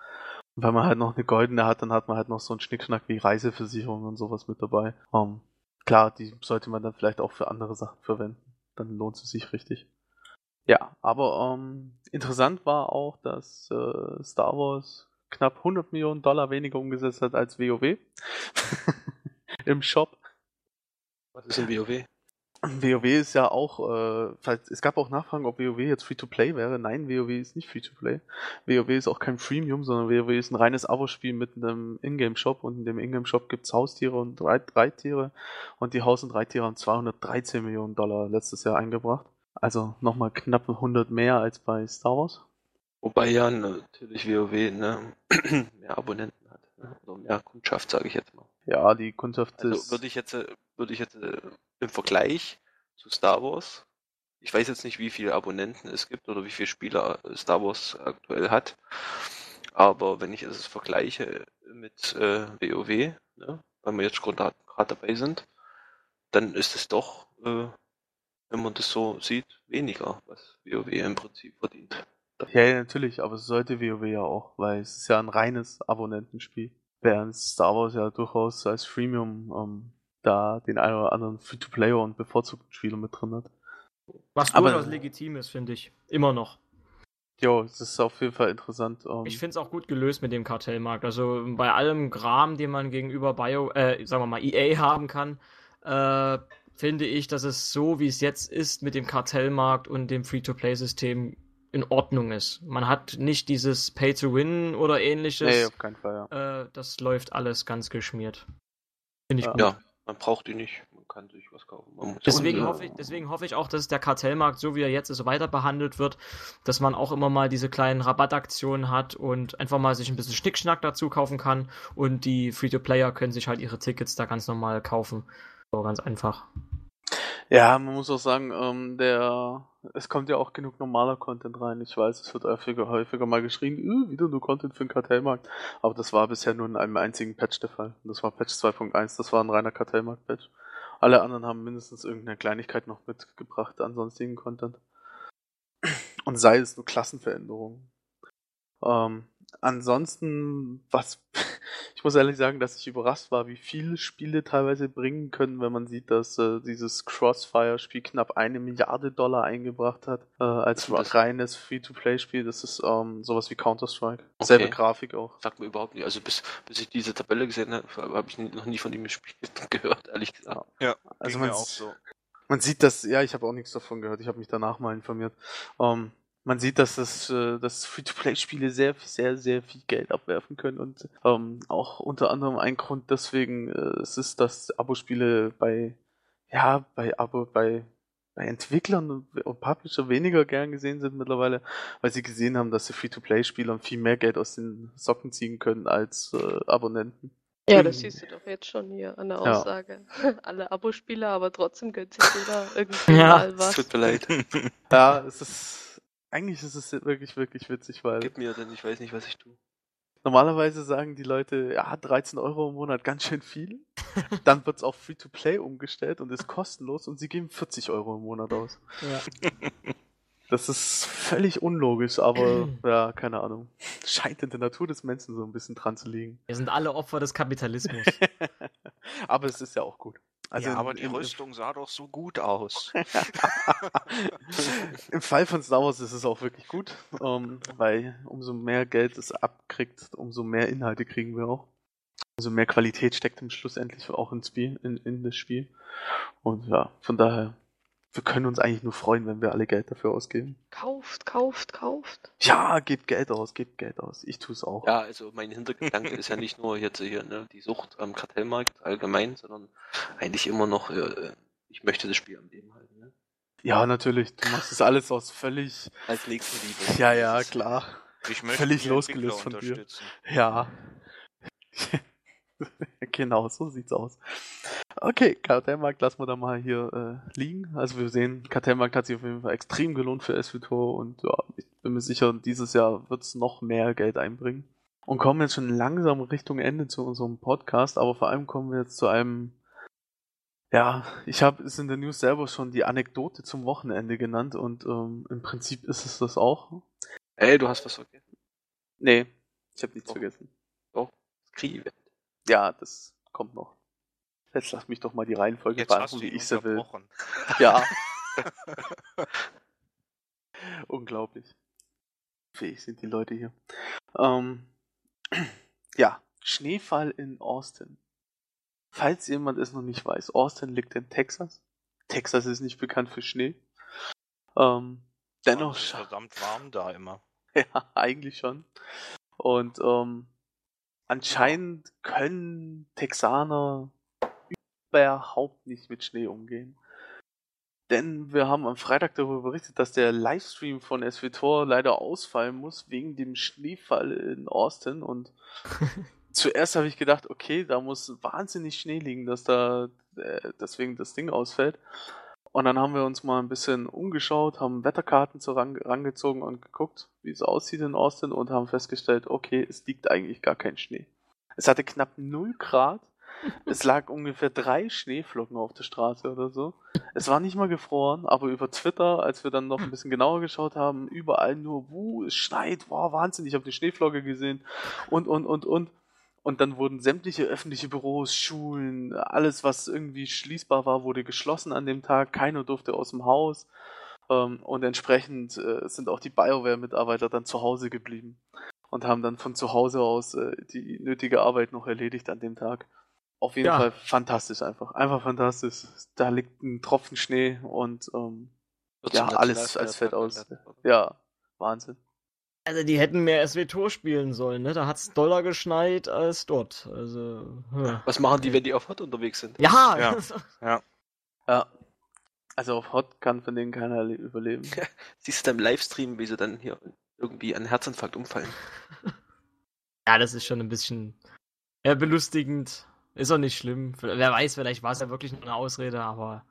Und wenn man halt noch eine goldene hat, dann hat man halt noch so einen Schnickschnack wie Reiseversicherung und sowas mit dabei. Ähm, klar, die sollte man dann vielleicht auch für andere Sachen verwenden. Dann lohnt es sich richtig. Ja, aber ähm, interessant war auch, dass äh, Star Wars knapp 100 Millionen Dollar weniger umgesetzt hat als WoW (laughs) im Shop. Was ist ein WoW? WoW ist ja auch, äh, es gab auch Nachfragen, ob WoW jetzt Free-to-Play wäre. Nein, WoW ist nicht Free-to-Play. WoW ist auch kein Freemium, sondern WoW ist ein reines Abo-Spiel mit einem Ingame-Shop und in dem Ingame-Shop gibt's Haustiere und Reit Reittiere und die Haus- und Reittiere haben 213 Millionen Dollar letztes Jahr eingebracht. Also nochmal knapp 100 mehr als bei Star Wars. Wobei ja natürlich WoW ne, (clears throat) mehr Abonnenten hat. Ne? Oder mehr Kundschaft, sage ich jetzt mal. Ja, die Kundschaft Also ist... würde ich jetzt, äh, würde ich jetzt äh, im Vergleich zu Star Wars, ich weiß jetzt nicht, wie viele Abonnenten es gibt oder wie viele Spieler äh, Star Wars aktuell hat, aber wenn ich es vergleiche mit äh, WoW, ne, weil wir jetzt gerade dabei sind, dann ist es doch, äh, wenn man das so sieht, weniger, was WoW im Prinzip verdient. Ja, ja, natürlich, aber es sollte WoW ja auch, weil es ist ja ein reines Abonnentenspiel. Während Star Wars ja durchaus als Freemium ähm, da den einen oder anderen Free-to-Player und bevorzugten Spieler mit drin hat. was aber- durchaus legitim ist, finde ich. Immer noch. Jo, es ist auf jeden Fall interessant. Ähm, Ich finde es auch gut gelöst mit dem Kartellmarkt. Also bei allem Gram, den man gegenüber Bio, äh, sagen wir mal, EA haben kann, äh, finde ich, dass es so, wie es jetzt ist, mit dem Kartellmarkt und dem Free-to-Play-System in Ordnung ist. Man hat nicht dieses Pay-to-Win oder ähnliches. nee, auf keinen Fall, ja. äh, das läuft alles ganz geschmiert. Finde ich Ja. gut. Ja, man braucht die nicht. Man kann sich was kaufen. Deswegen und, hoffe, ich, deswegen hoffe ich auch, dass der Kartellmarkt, so wie er jetzt ist, weiter behandelt wird, dass man auch immer mal diese kleinen Rabattaktionen hat und einfach mal sich ein bisschen Schnickschnack dazu kaufen kann und die Free-to-Player können sich halt ihre Tickets da ganz normal kaufen. So ganz einfach. Ja, man muss auch sagen, ähm, der, es kommt ja auch genug normaler Content rein. Ich weiß, es wird häufiger, häufiger mal geschrien, äh, wieder nur Content für den Kartellmarkt. Aber das war bisher nur in einem einzigen Patch der Fall. Das war Patch 2.1, das war ein reiner Kartellmarkt-Patch. Alle anderen haben mindestens irgendeine Kleinigkeit noch mitgebracht an sonstigen Content. Und sei es nur Klassenveränderungen. Ähm, ansonsten, was, ich muss ehrlich sagen, dass ich überrascht war, wie viele Spiele teilweise bringen können, wenn man sieht, dass äh, dieses Crossfire-Spiel knapp eine Milliarde Dollar eingebracht hat, äh, als das? reines Free-to-Play-Spiel. Das ist ähm, sowas wie Counter-Strike. Okay. Selbe Grafik auch. Sagt mir überhaupt nicht. Also bis, bis ich diese Tabelle gesehen habe, habe ich noch nie von dem Spiel (laughs) gehört, ehrlich gesagt. Ja, Also man, auch so. man sieht das, ja, ich habe auch nichts davon gehört. Ich habe mich danach mal informiert. Ähm, man sieht, dass das, äh, dass Free-to-Play-Spiele sehr, sehr, sehr viel Geld abwerfen können und ähm, auch unter anderem ein Grund deswegen äh, es ist, dass Abo-Spiele bei, ja, bei Abo, bei bei Entwicklern und und Publisher weniger gern gesehen sind mittlerweile, weil sie gesehen haben, dass sie Free-to-Play-Spielern viel mehr Geld aus den Socken ziehen können als äh, Abonnenten. Ja, das Mhm. siehst du doch jetzt schon hier an der Ja. Aussage. (laughs) Alle Abospieler, aber trotzdem gönnt sich jeder (laughs) irgendwie Ja, mal was. Tut mir leid. Ja, es ist eigentlich ist es wirklich, wirklich witzig, weil Gib mir, denn ich weiß nicht, was ich tue. Normalerweise sagen die Leute, ja, 13 Euro im Monat ganz schön viel. (laughs) Dann wird's auf Free-to-Play umgestellt und ist kostenlos und sie geben 40 Euro im Monat aus. Ja. (laughs) Das ist völlig unlogisch, aber (clears throat) ja, keine Ahnung. Scheint in der Natur des Menschen so ein bisschen dran zu liegen. Wir sind alle Opfer des Kapitalismus. (laughs) aber es ist ja auch gut. Also ja, aber die Rüstung sah doch so gut aus. (laughs) Im Fall von Star Wars ist es auch wirklich gut, ähm, weil umso mehr Geld es abkriegt, umso mehr Inhalte kriegen wir auch. Umso mehr Qualität steckt im schlussendlich auch ins Spiel, in, in das Spiel. Und ja, von daher, wir können uns eigentlich nur freuen, wenn wir alle Geld dafür ausgeben. Kauft, kauft, kauft. Ja, gebt Geld aus, gebt Geld aus. Ich tue es auch. Ja, also mein Hintergedanke ist ja nicht nur jetzt hier ne, die Sucht am Kartellmarkt allgemein, sondern eigentlich immer noch, äh, ich möchte das Spiel am Leben halten. Ne? Ja, natürlich. Du machst das alles aus völlig. Als Nächstenliebe. Ja, ja, klar. Ich möchte Völlig losgelöst von dir. unterstützen. Ja. (laughs) genau, so sieht's aus. Okay, Kartellmarkt lassen wir da mal hier äh, liegen. Also wir sehen, Kartellmarkt hat sich auf jeden Fall extrem gelohnt für SVTOR und ja, ich bin mir sicher, dieses Jahr wird's noch mehr Geld einbringen. Und kommen jetzt schon langsam Richtung Ende zu unserem Podcast, aber vor allem kommen wir jetzt zu einem ja, ich habe es in der News selber schon die Anekdote zum Wochenende genannt und ähm, im Prinzip ist es das auch. Ey, du hast was vergessen. Nee, ich habe nichts Doch. vergessen. Krieg. Ja, das kommt noch. Jetzt lass mich doch mal die Reihenfolge Jetzt beantworten, wie ich sie will. (laughs) (laughs) Ja. (laughs) Unglaublich. Fähig sind die Leute hier. Ähm, (clears throat) ja, Schneefall in Austin. Falls jemand es noch nicht weiß, Austin liegt in Texas. Texas ist nicht bekannt für Schnee. Ähm, dennoch Es ist verdammt warm da immer. Ja, eigentlich schon. Und ähm, anscheinend können Texaner überhaupt nicht mit Schnee umgehen. Denn wir haben am Freitag darüber berichtet, dass der Livestream von SWTOR leider ausfallen muss wegen dem Schneefall in Austin. Und (laughs) zuerst habe ich gedacht, okay, da muss wahnsinnig Schnee liegen, dass da äh, deswegen das Ding ausfällt. Und dann haben wir uns mal ein bisschen umgeschaut, haben Wetterkarten so ran, rangezogen und geguckt, wie es aussieht in Austin und haben festgestellt, okay, es liegt eigentlich gar kein Schnee. Es hatte knapp 0 Grad. Es lag (laughs) ungefähr drei Schneeflocken auf der Straße oder so. Es war nicht mal gefroren, aber über Twitter, als wir dann noch ein bisschen genauer geschaut haben, überall nur, wuh, es schneit, wow, Wahnsinn, ich habe die Schneeflocke gesehen und, und, und, und. Und dann wurden sämtliche öffentliche Büros, Schulen, alles, was irgendwie schließbar war, wurde geschlossen an dem Tag. Keiner durfte aus dem Haus. Ähm, und entsprechend äh, sind auch die BioWare-Mitarbeiter dann zu Hause geblieben und haben dann von zu Hause aus äh, die nötige Arbeit noch erledigt an dem Tag. Auf jeden Ja. Fall fantastisch einfach. Einfach fantastisch. Da liegt ein Tropfen Schnee und ähm, ja, alles als fett aus. Ja, Wahnsinn. Also die hätten mehr SW-Tor spielen sollen, ne? Da hat's doller geschneit als dort. Also. hm. Was machen die, wenn die auf Hot unterwegs sind? Ja, Ja. Ja. (laughs) Ja. Also auf Hot kann von denen keiner le- überleben. (laughs) Siehst du dann im Livestream, wie sie dann hier irgendwie an Herzinfarkt umfallen. (laughs) Ja, das ist schon ein bisschen ja, belustigend. Ist auch nicht schlimm. Wer weiß, vielleicht war es ja wirklich nur eine Ausrede, aber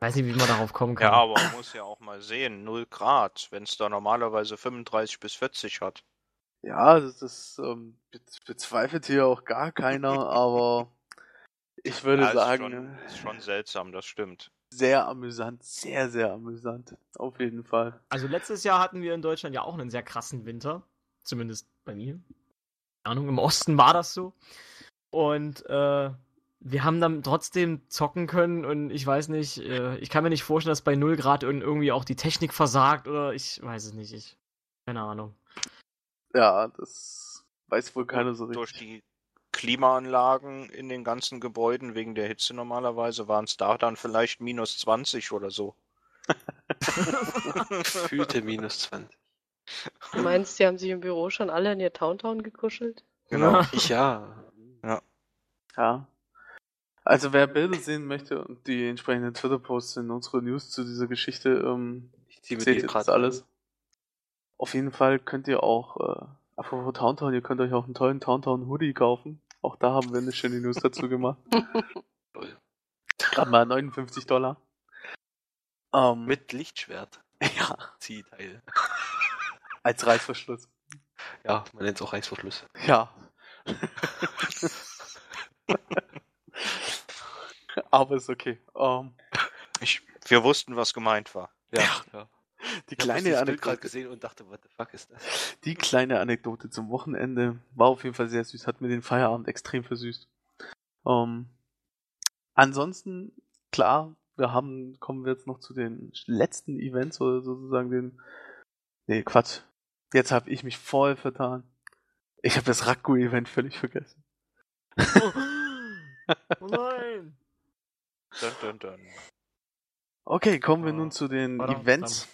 weiß nicht, wie man darauf kommen kann. Ja, aber man muss ja auch mal sehen, 0 Grad, wenn es da normalerweise 35 bis 40 hat. Ja, das ist, ähm, be bezweifelt hier auch gar keiner, (laughs) aber ich würde Ja, ist sagen, schon, ist schon seltsam, das stimmt. sehr amüsant, sehr, sehr amüsant. Auf jeden Fall. Also letztes Jahr hatten wir in Deutschland ja auch einen sehr krassen Winter. Zumindest bei mir. Keine Ahnung, im Osten war das so. Und äh, wir haben dann trotzdem zocken können und ich weiß nicht, äh, ich kann mir nicht vorstellen, dass bei 0 Grad irg- irgendwie auch die Technik versagt oder ich weiß es nicht. Ich, keine Ahnung. Ja, das weiß wohl keiner so Durch richtig. die Klimaanlagen in den ganzen Gebäuden wegen der Hitze normalerweise waren es da dann vielleicht minus 20 oder so. (laughs) Gefühlte minus 20. Du meinst, die haben sich im Büro schon alle in ihr Towntown gekuschelt? Genau. Ich ja. Ja. Also wer Bilder sehen möchte und die entsprechenden Twitter-Posts in unsere News zu dieser Geschichte, ähm, Ich ziehe mir seht das gerade alles. Auf jeden Fall könnt ihr auch, äh, apropos Towntown, ihr könnt euch auch einen tollen Towntown Hoodie kaufen. Auch da haben wir eine schöne News dazu gemacht. (laughs) Gerade mal 59 Dollar. Ähm, Mit Lichtschwert. (laughs) ja, Ziehteil. als Reißverschluss. Ja, man nennt es auch Reißverschluss. Ja. (laughs) Aber ist okay. Ähm, Ich, wir wussten, was gemeint war. Ja, ja. die Ich habe kleine das Bild gerade Anekdote, gesehen und dachte, what the fuck ist das? die kleine Anekdote zum Wochenende war auf jeden Fall sehr süß, hat mir den Feierabend extrem versüßt. Ähm, ansonsten, klar, wir haben, kommen wir jetzt noch zu den letzten Events oder sozusagen den, nee, Quatsch. Jetzt habe ich mich voll vertan. Ich habe das Raku-Event völlig vergessen. oh (laughs) nein! Dun, dun, dun. Okay, kommen wir Ah, nun zu den verdammt, Events.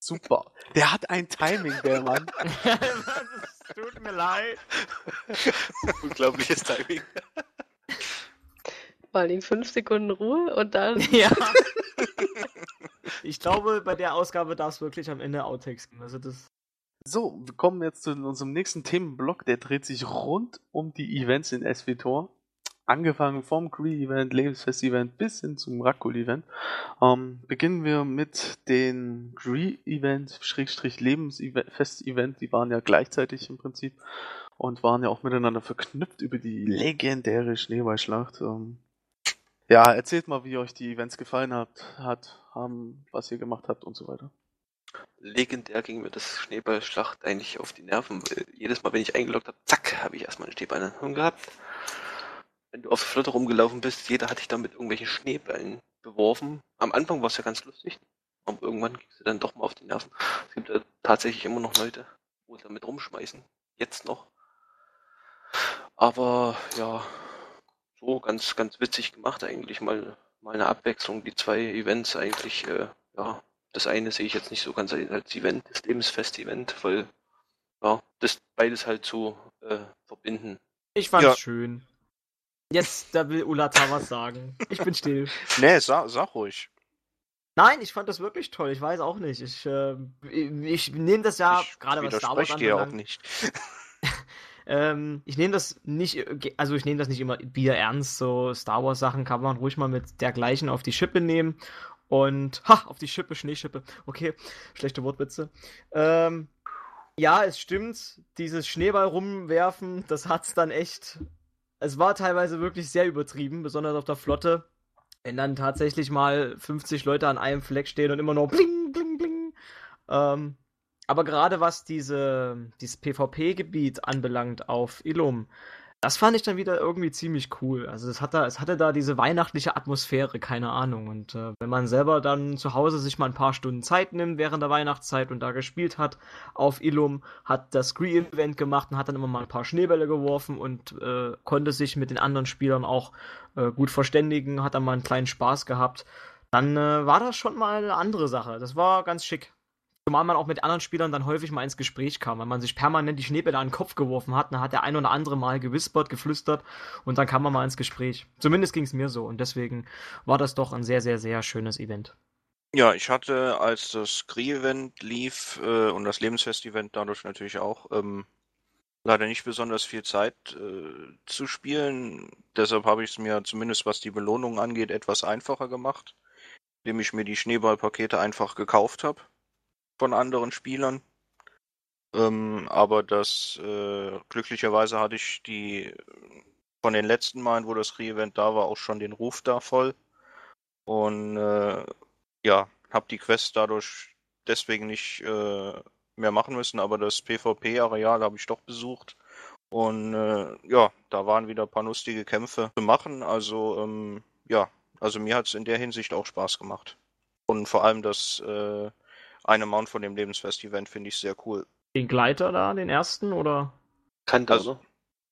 Super. Der hat ein Timing, der Mann. (laughs) es tut mir leid. Unglaubliches Timing. Vor allem fünf Sekunden Ruhe und dann. (laughs) Ja. (laughs) Ich glaube, bei der Ausgabe darf es wirklich am Ende Outtakes geben. Also das. So, wir kommen jetzt zu unserem nächsten Themenblock. Der dreht sich rund um die Events in SWTOR. Angefangen vom Cree-Event, Lebensfest-Event bis hin zum Rakul-Event. Ähm, beginnen wir mit den Cree-Event, Schrägstrich Lebensfest-Event. Die waren ja gleichzeitig im Prinzip und waren ja auch miteinander verknüpft über die legendäre Schneeballschlacht. Ähm, ja, erzählt mal, wie euch die Events gefallen hat, hat haben, was ihr gemacht habt und so weiter. Legendär ging mir das Schneeballschlacht eigentlich auf die Nerven. Jedes Mal, wenn ich eingeloggt habe, zack, habe ich erstmal einen Schneeball in der gehabt. Wenn du auf der Flotte rumgelaufen bist, jeder hat dich dann mit irgendwelchen Schneeballen beworfen. Am Anfang war es ja ganz lustig, aber irgendwann ging es dann doch mal auf die Nerven. Es gibt ja tatsächlich immer noch Leute, wo damit rumschmeißen. Jetzt noch. Aber ja, so ganz, ganz witzig gemacht eigentlich. Mal, mal eine Abwechslung. Die zwei Events eigentlich, äh, ja, das eine sehe ich jetzt nicht so ganz als Event, das Lebensfest-Event, weil ja, das beides halt so äh, verbinden. Ich fand's Ja. schön. Jetzt, da will Ulata was sagen. Ich bin still. Nee, sag, sag ruhig. Nein, ich fand das wirklich toll. Ich weiß auch nicht. Ich, äh, ich nehme das ja, ich gerade was Star Wars dir auch anbelangt, nicht. (laughs) Ähm, ich nehme das nicht, also ich nehme das nicht immer bier ernst. So Star Wars Sachen kann man ruhig mal mit dergleichen auf die Schippe nehmen. Und, ha, auf die Schippe, Schneeschippe. Okay, schlechte Wortwitze. Ähm, ja, es stimmt, dieses Schneeball rumwerfen, das hat's dann echt. Es war teilweise wirklich sehr übertrieben, besonders auf der Flotte. Wenn dann tatsächlich mal 50 Leute an einem Fleck stehen und immer nur bling, bling, bling. Ähm, aber gerade was diese, dieses PvP-Gebiet anbelangt auf Ilum, das fand ich dann wieder irgendwie ziemlich cool. Also es, hat da, es hatte da diese weihnachtliche Atmosphäre, keine Ahnung. Und äh, wenn man selber dann zu Hause sich mal ein paar Stunden Zeit nimmt während der Weihnachtszeit und da gespielt hat auf Ilum, hat das Scree-Event gemacht und hat dann immer mal ein paar Schneebälle geworfen und äh, konnte sich mit den anderen Spielern auch äh, gut verständigen, hat dann mal einen kleinen Spaß gehabt, dann äh, war das schon mal eine andere Sache. Das war ganz schick. Zumal man auch mit anderen Spielern dann häufig mal ins Gespräch kam, weil man sich permanent die Schneebälle an den Kopf geworfen hat. Dann hat der ein oder andere mal gewispert, geflüstert und dann kam man mal ins Gespräch. Zumindest ging es mir so und deswegen war das doch ein sehr, sehr, sehr schönes Event. Ja, ich hatte, als das Krie-Event lief äh, und das Lebensfest-Event dadurch natürlich auch, ähm, leider nicht besonders viel Zeit äh, zu spielen. Deshalb habe ich es mir zumindest was die Belohnung angeht etwas einfacher gemacht, indem ich mir die Schneeballpakete einfach gekauft habe von anderen Spielern. Ähm, aber das äh, glücklicherweise hatte ich die von den letzten Malen, wo das Re-Event da war, auch schon den Ruf da voll. Und äh, ja, habe die Quest dadurch deswegen nicht äh, mehr machen müssen, aber das PvP-Areal habe ich doch besucht. Und äh, ja, da waren wieder ein paar lustige Kämpfe zu machen. Also ähm, ja, also mir hat es in der Hinsicht auch Spaß gemacht. Und vor allem das äh, eine Mount von dem Lebensfest-Event finde ich sehr cool. Den Gleiter da, den ersten, oder? Kanter, Also- ne?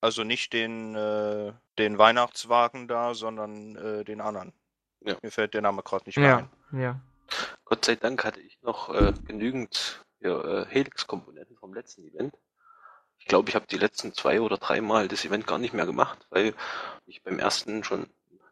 Also nicht den, äh, den Weihnachtswagen da, sondern äh, den anderen. Ja. Mir fällt der Name gerade nicht mehr ein. ja. Gott sei Dank hatte ich noch äh, genügend ja, äh, Helix-Komponenten vom letzten Event. Ich glaube, ich habe die letzten zwei oder drei Mal das Event gar nicht mehr gemacht, weil ich beim ersten schon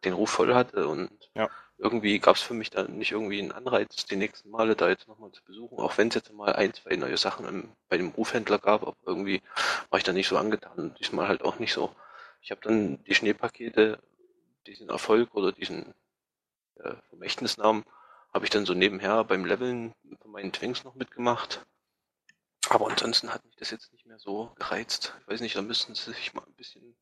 den Ruf voll hatte und Ja. Irgendwie gab es für mich dann nicht irgendwie einen Anreiz, die nächsten Male da jetzt nochmal zu besuchen, auch wenn es jetzt mal ein, zwei neue Sachen im, bei dem Rufhändler gab, aber irgendwie war ich da nicht so angetan und diesmal halt auch nicht so. Ich habe dann die Schneepakete, diesen Erfolg oder diesen äh, Vermächtnisnamen habe ich dann so nebenher beim Leveln von meinen Twinks noch mitgemacht. Aber ansonsten hat mich das jetzt nicht mehr so gereizt. Ich weiß nicht, da müssten sie sich mal ein bisschen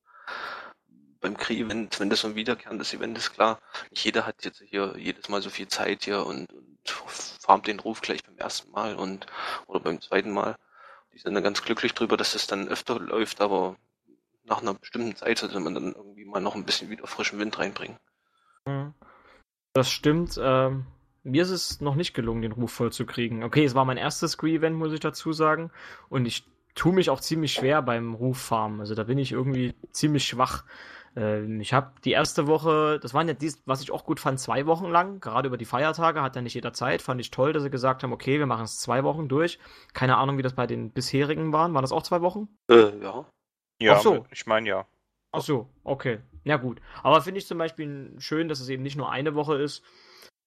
beim Kree-Event, wenn das so ein wiederkehrendes Event ist, klar, nicht jeder hat jetzt hier jedes Mal so viel Zeit hier und, und farmt den Ruf gleich beim ersten Mal und oder beim zweiten Mal. Die sind dann ganz glücklich drüber, dass das dann öfter läuft, aber nach einer bestimmten Zeit sollte man dann irgendwie mal noch ein bisschen wieder frischen Wind reinbringen. Mhm. Das stimmt. Ähm, mir ist es noch nicht gelungen, den Ruf voll zu kriegen. Okay, es war mein erstes Scree-Event, muss ich dazu sagen. Und ich tue mich auch ziemlich schwer beim Ruffarmen. Also da bin ich irgendwie ziemlich schwach. Ähm, ich habe die erste Woche, das waren ja dies, was ich auch gut fand, zwei Wochen lang, gerade über die Feiertage, hat ja nicht jeder Zeit. Fand ich toll, dass sie gesagt haben, okay, wir machen es zwei Wochen durch. Keine Ahnung, wie das bei den bisherigen waren. Waren das auch zwei Wochen? Äh, ja. Ja, Ach so. ich meine ja. Ach so, okay. Ja gut. Aber finde ich zum Beispiel schön, dass es eben nicht nur eine Woche ist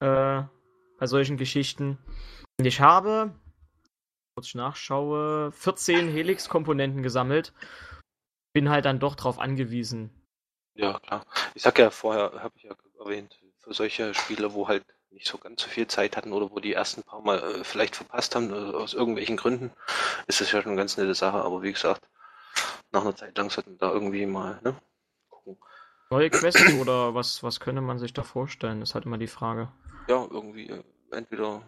äh, bei solchen Geschichten. Und ich habe, kurz ich nachschaue, 14 Helix-Komponenten gesammelt. Bin halt dann doch drauf angewiesen. Ja, klar. Ich sag ja vorher, habe ich ja erwähnt, für solche Spiele, wo halt nicht so ganz so viel Zeit hatten oder wo die ersten paar Mal äh, vielleicht verpasst haben, äh, aus irgendwelchen Gründen, ist das ja schon eine ganz nette Sache. Aber wie gesagt, nach einer Zeit lang sollten wir da irgendwie mal, ne? Gucken. Neue Quests oder was, was könnte man sich da vorstellen? ist halt immer die Frage. Ja, irgendwie äh, entweder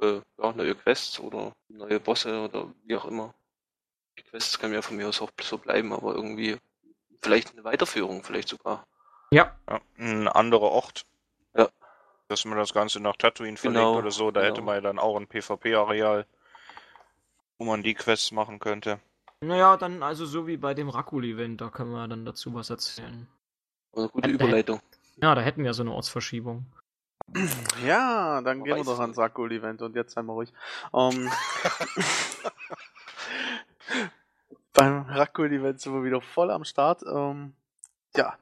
äh, ja, neue Quests oder neue Bosse oder wie auch immer. Die Quests können ja von mir aus auch so bleiben, aber irgendwie vielleicht eine Weiterführung, vielleicht sogar. Ja, ja. Ein anderer Ort. Ja. Dass man das Ganze nach Tatooine verlegt Genau, oder so, da genau. hätte man ja dann auch ein PvP-Areal, wo man die Quests machen könnte. naja, dann also so wie bei dem Rakul-Event, da können wir dann dazu was erzählen. Eine gute Überleitung. Ja, da hätten wir so eine Ortsverschiebung. Ja, dann gehen wir doch ans Sakul-Event und jetzt wir ruhig. Ähm, (laughs) (laughs) (laughs) beim Rakul-Event sind wir wieder voll am Start. Ähm, ja,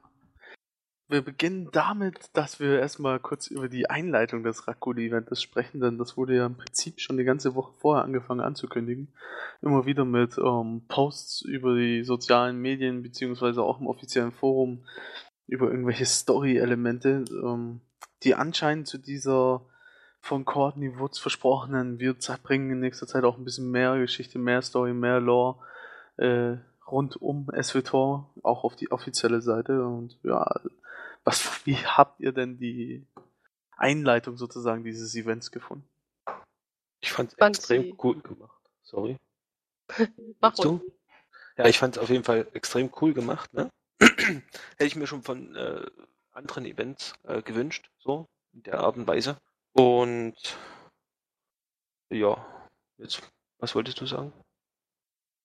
wir beginnen damit, dass wir erstmal kurz über die Einleitung des Rakul-Events sprechen, denn das wurde ja im Prinzip schon die ganze Woche vorher angefangen anzukündigen. Immer wieder mit ähm, Posts über die sozialen Medien, beziehungsweise auch im offiziellen Forum über irgendwelche Story-Elemente, ähm, die anscheinend zu dieser von Courtney Woods versprochenen, wir bringen in nächster Zeit auch ein bisschen mehr Geschichte, mehr Story, mehr Lore äh, rund um SWTOR, auch auf die offizielle Seite. Und ja, was, (laughs) wie habt ihr denn die Einleitung sozusagen dieses Events gefunden? Ich fand es extrem sie- cool gemacht. Sorry. (laughs) Mach du? Ja, ich fand es auf jeden Fall extrem cool gemacht. Ne? (clears throat) Hätte ich mir schon von äh, anderen Events äh, gewünscht, so in der Art und Weise. Und ja, jetzt, was wolltest du sagen?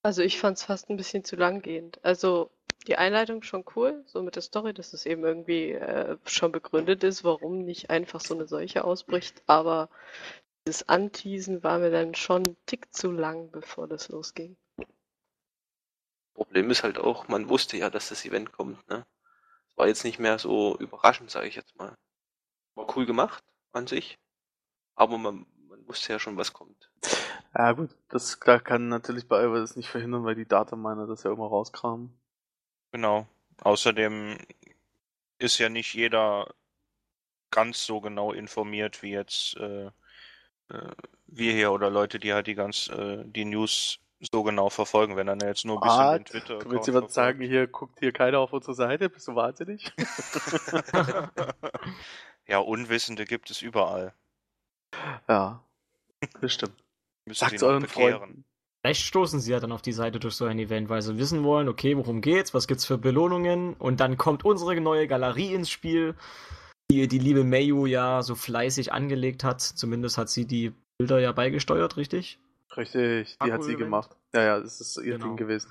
Also ich fand es fast ein bisschen zu langgehend. Also die Einleitung schon cool, so mit der Story, dass es eben irgendwie äh, schon begründet ist, warum nicht einfach so eine Seuche ausbricht. Aber dieses Anteasen war mir dann schon ein Tick zu lang, bevor das losging. Problem ist halt auch, man wusste ja, dass das Event kommt, ne? Es war jetzt nicht mehr so überraschend, sage ich jetzt mal. War cool gemacht an sich, aber man wusste ja schon, was kommt. Ja gut, das da kann natürlich bei Alva das nicht verhindern, weil die Dataminer das ja immer rauskramen. Genau. Außerdem ist ja nicht jeder ganz so genau informiert wie jetzt äh, äh, wir hier oder Leute, die halt die ganz äh, die News so genau verfolgen, wenn dann jetzt nur ein bisschen Ah, den Twitter. du willst jemand sagen, hier guckt hier keiner auf unsere Seite, bist du wahnsinnig? (laughs) ja, Unwissende gibt es überall. ja, das stimmt. Müssen noch euren bekehren. Freunden. Vielleicht stoßen sie ja dann auf die Seite durch so ein Event, weil sie wissen wollen, okay, worum geht's, was gibt's für Belohnungen und dann kommt unsere neue Galerie ins Spiel, die die liebe Mayu ja so fleißig angelegt hat. Zumindest hat sie die Bilder ja beigesteuert, richtig? Richtig, die hat sie gemacht. Ja, ja, das ist ihr Genau. Ding gewesen.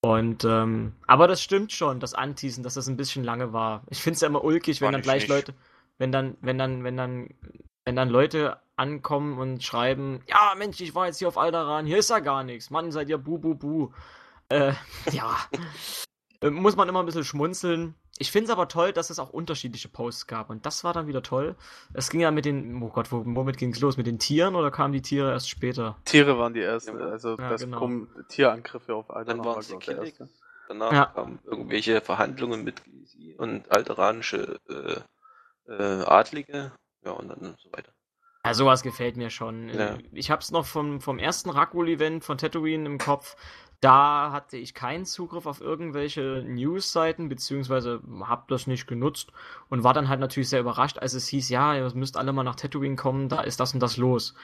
Und, ähm, aber das stimmt schon, das Anteasen, dass das ein bisschen lange war. Ich find's ja immer ulkig, wenn Fand dann ich gleich nicht. Leute, wenn dann, wenn dann, wenn dann, wenn dann Leute ankommen und schreiben, ja, Mensch, ich war jetzt hier auf Alderan, hier ist ja gar nichts. Mann, seid ihr bu, bu, bu. Äh, (laughs) ja. Äh, Muss man immer ein bisschen schmunzeln. Ich finde es aber toll, dass es auch unterschiedliche Posts gab. Und das war dann wieder toll. Es ging ja mit den, oh Gott, wo, womit ging es los? Mit den Tieren oder kamen die Tiere erst später? Tiere waren die ersten, Ja, also ja, das genau. kommen Tierangriffe auf Alter Dann waren sie glaub ich, der Killig. erste. Danach Ja. kamen irgendwelche Verhandlungen mit Gysi und alteranische äh, äh, Adlige. Ja, und dann so weiter. Ja, sowas gefällt mir schon. Ja. Ich hab's noch vom, vom ersten Rakul-Event von Tatooine im Kopf. Da hatte ich keinen Zugriff auf irgendwelche News-Seiten, beziehungsweise hab das nicht genutzt und war dann halt natürlich sehr überrascht, als es hieß, ja, ihr müsst alle mal nach Tatooine kommen, da ist das und das los.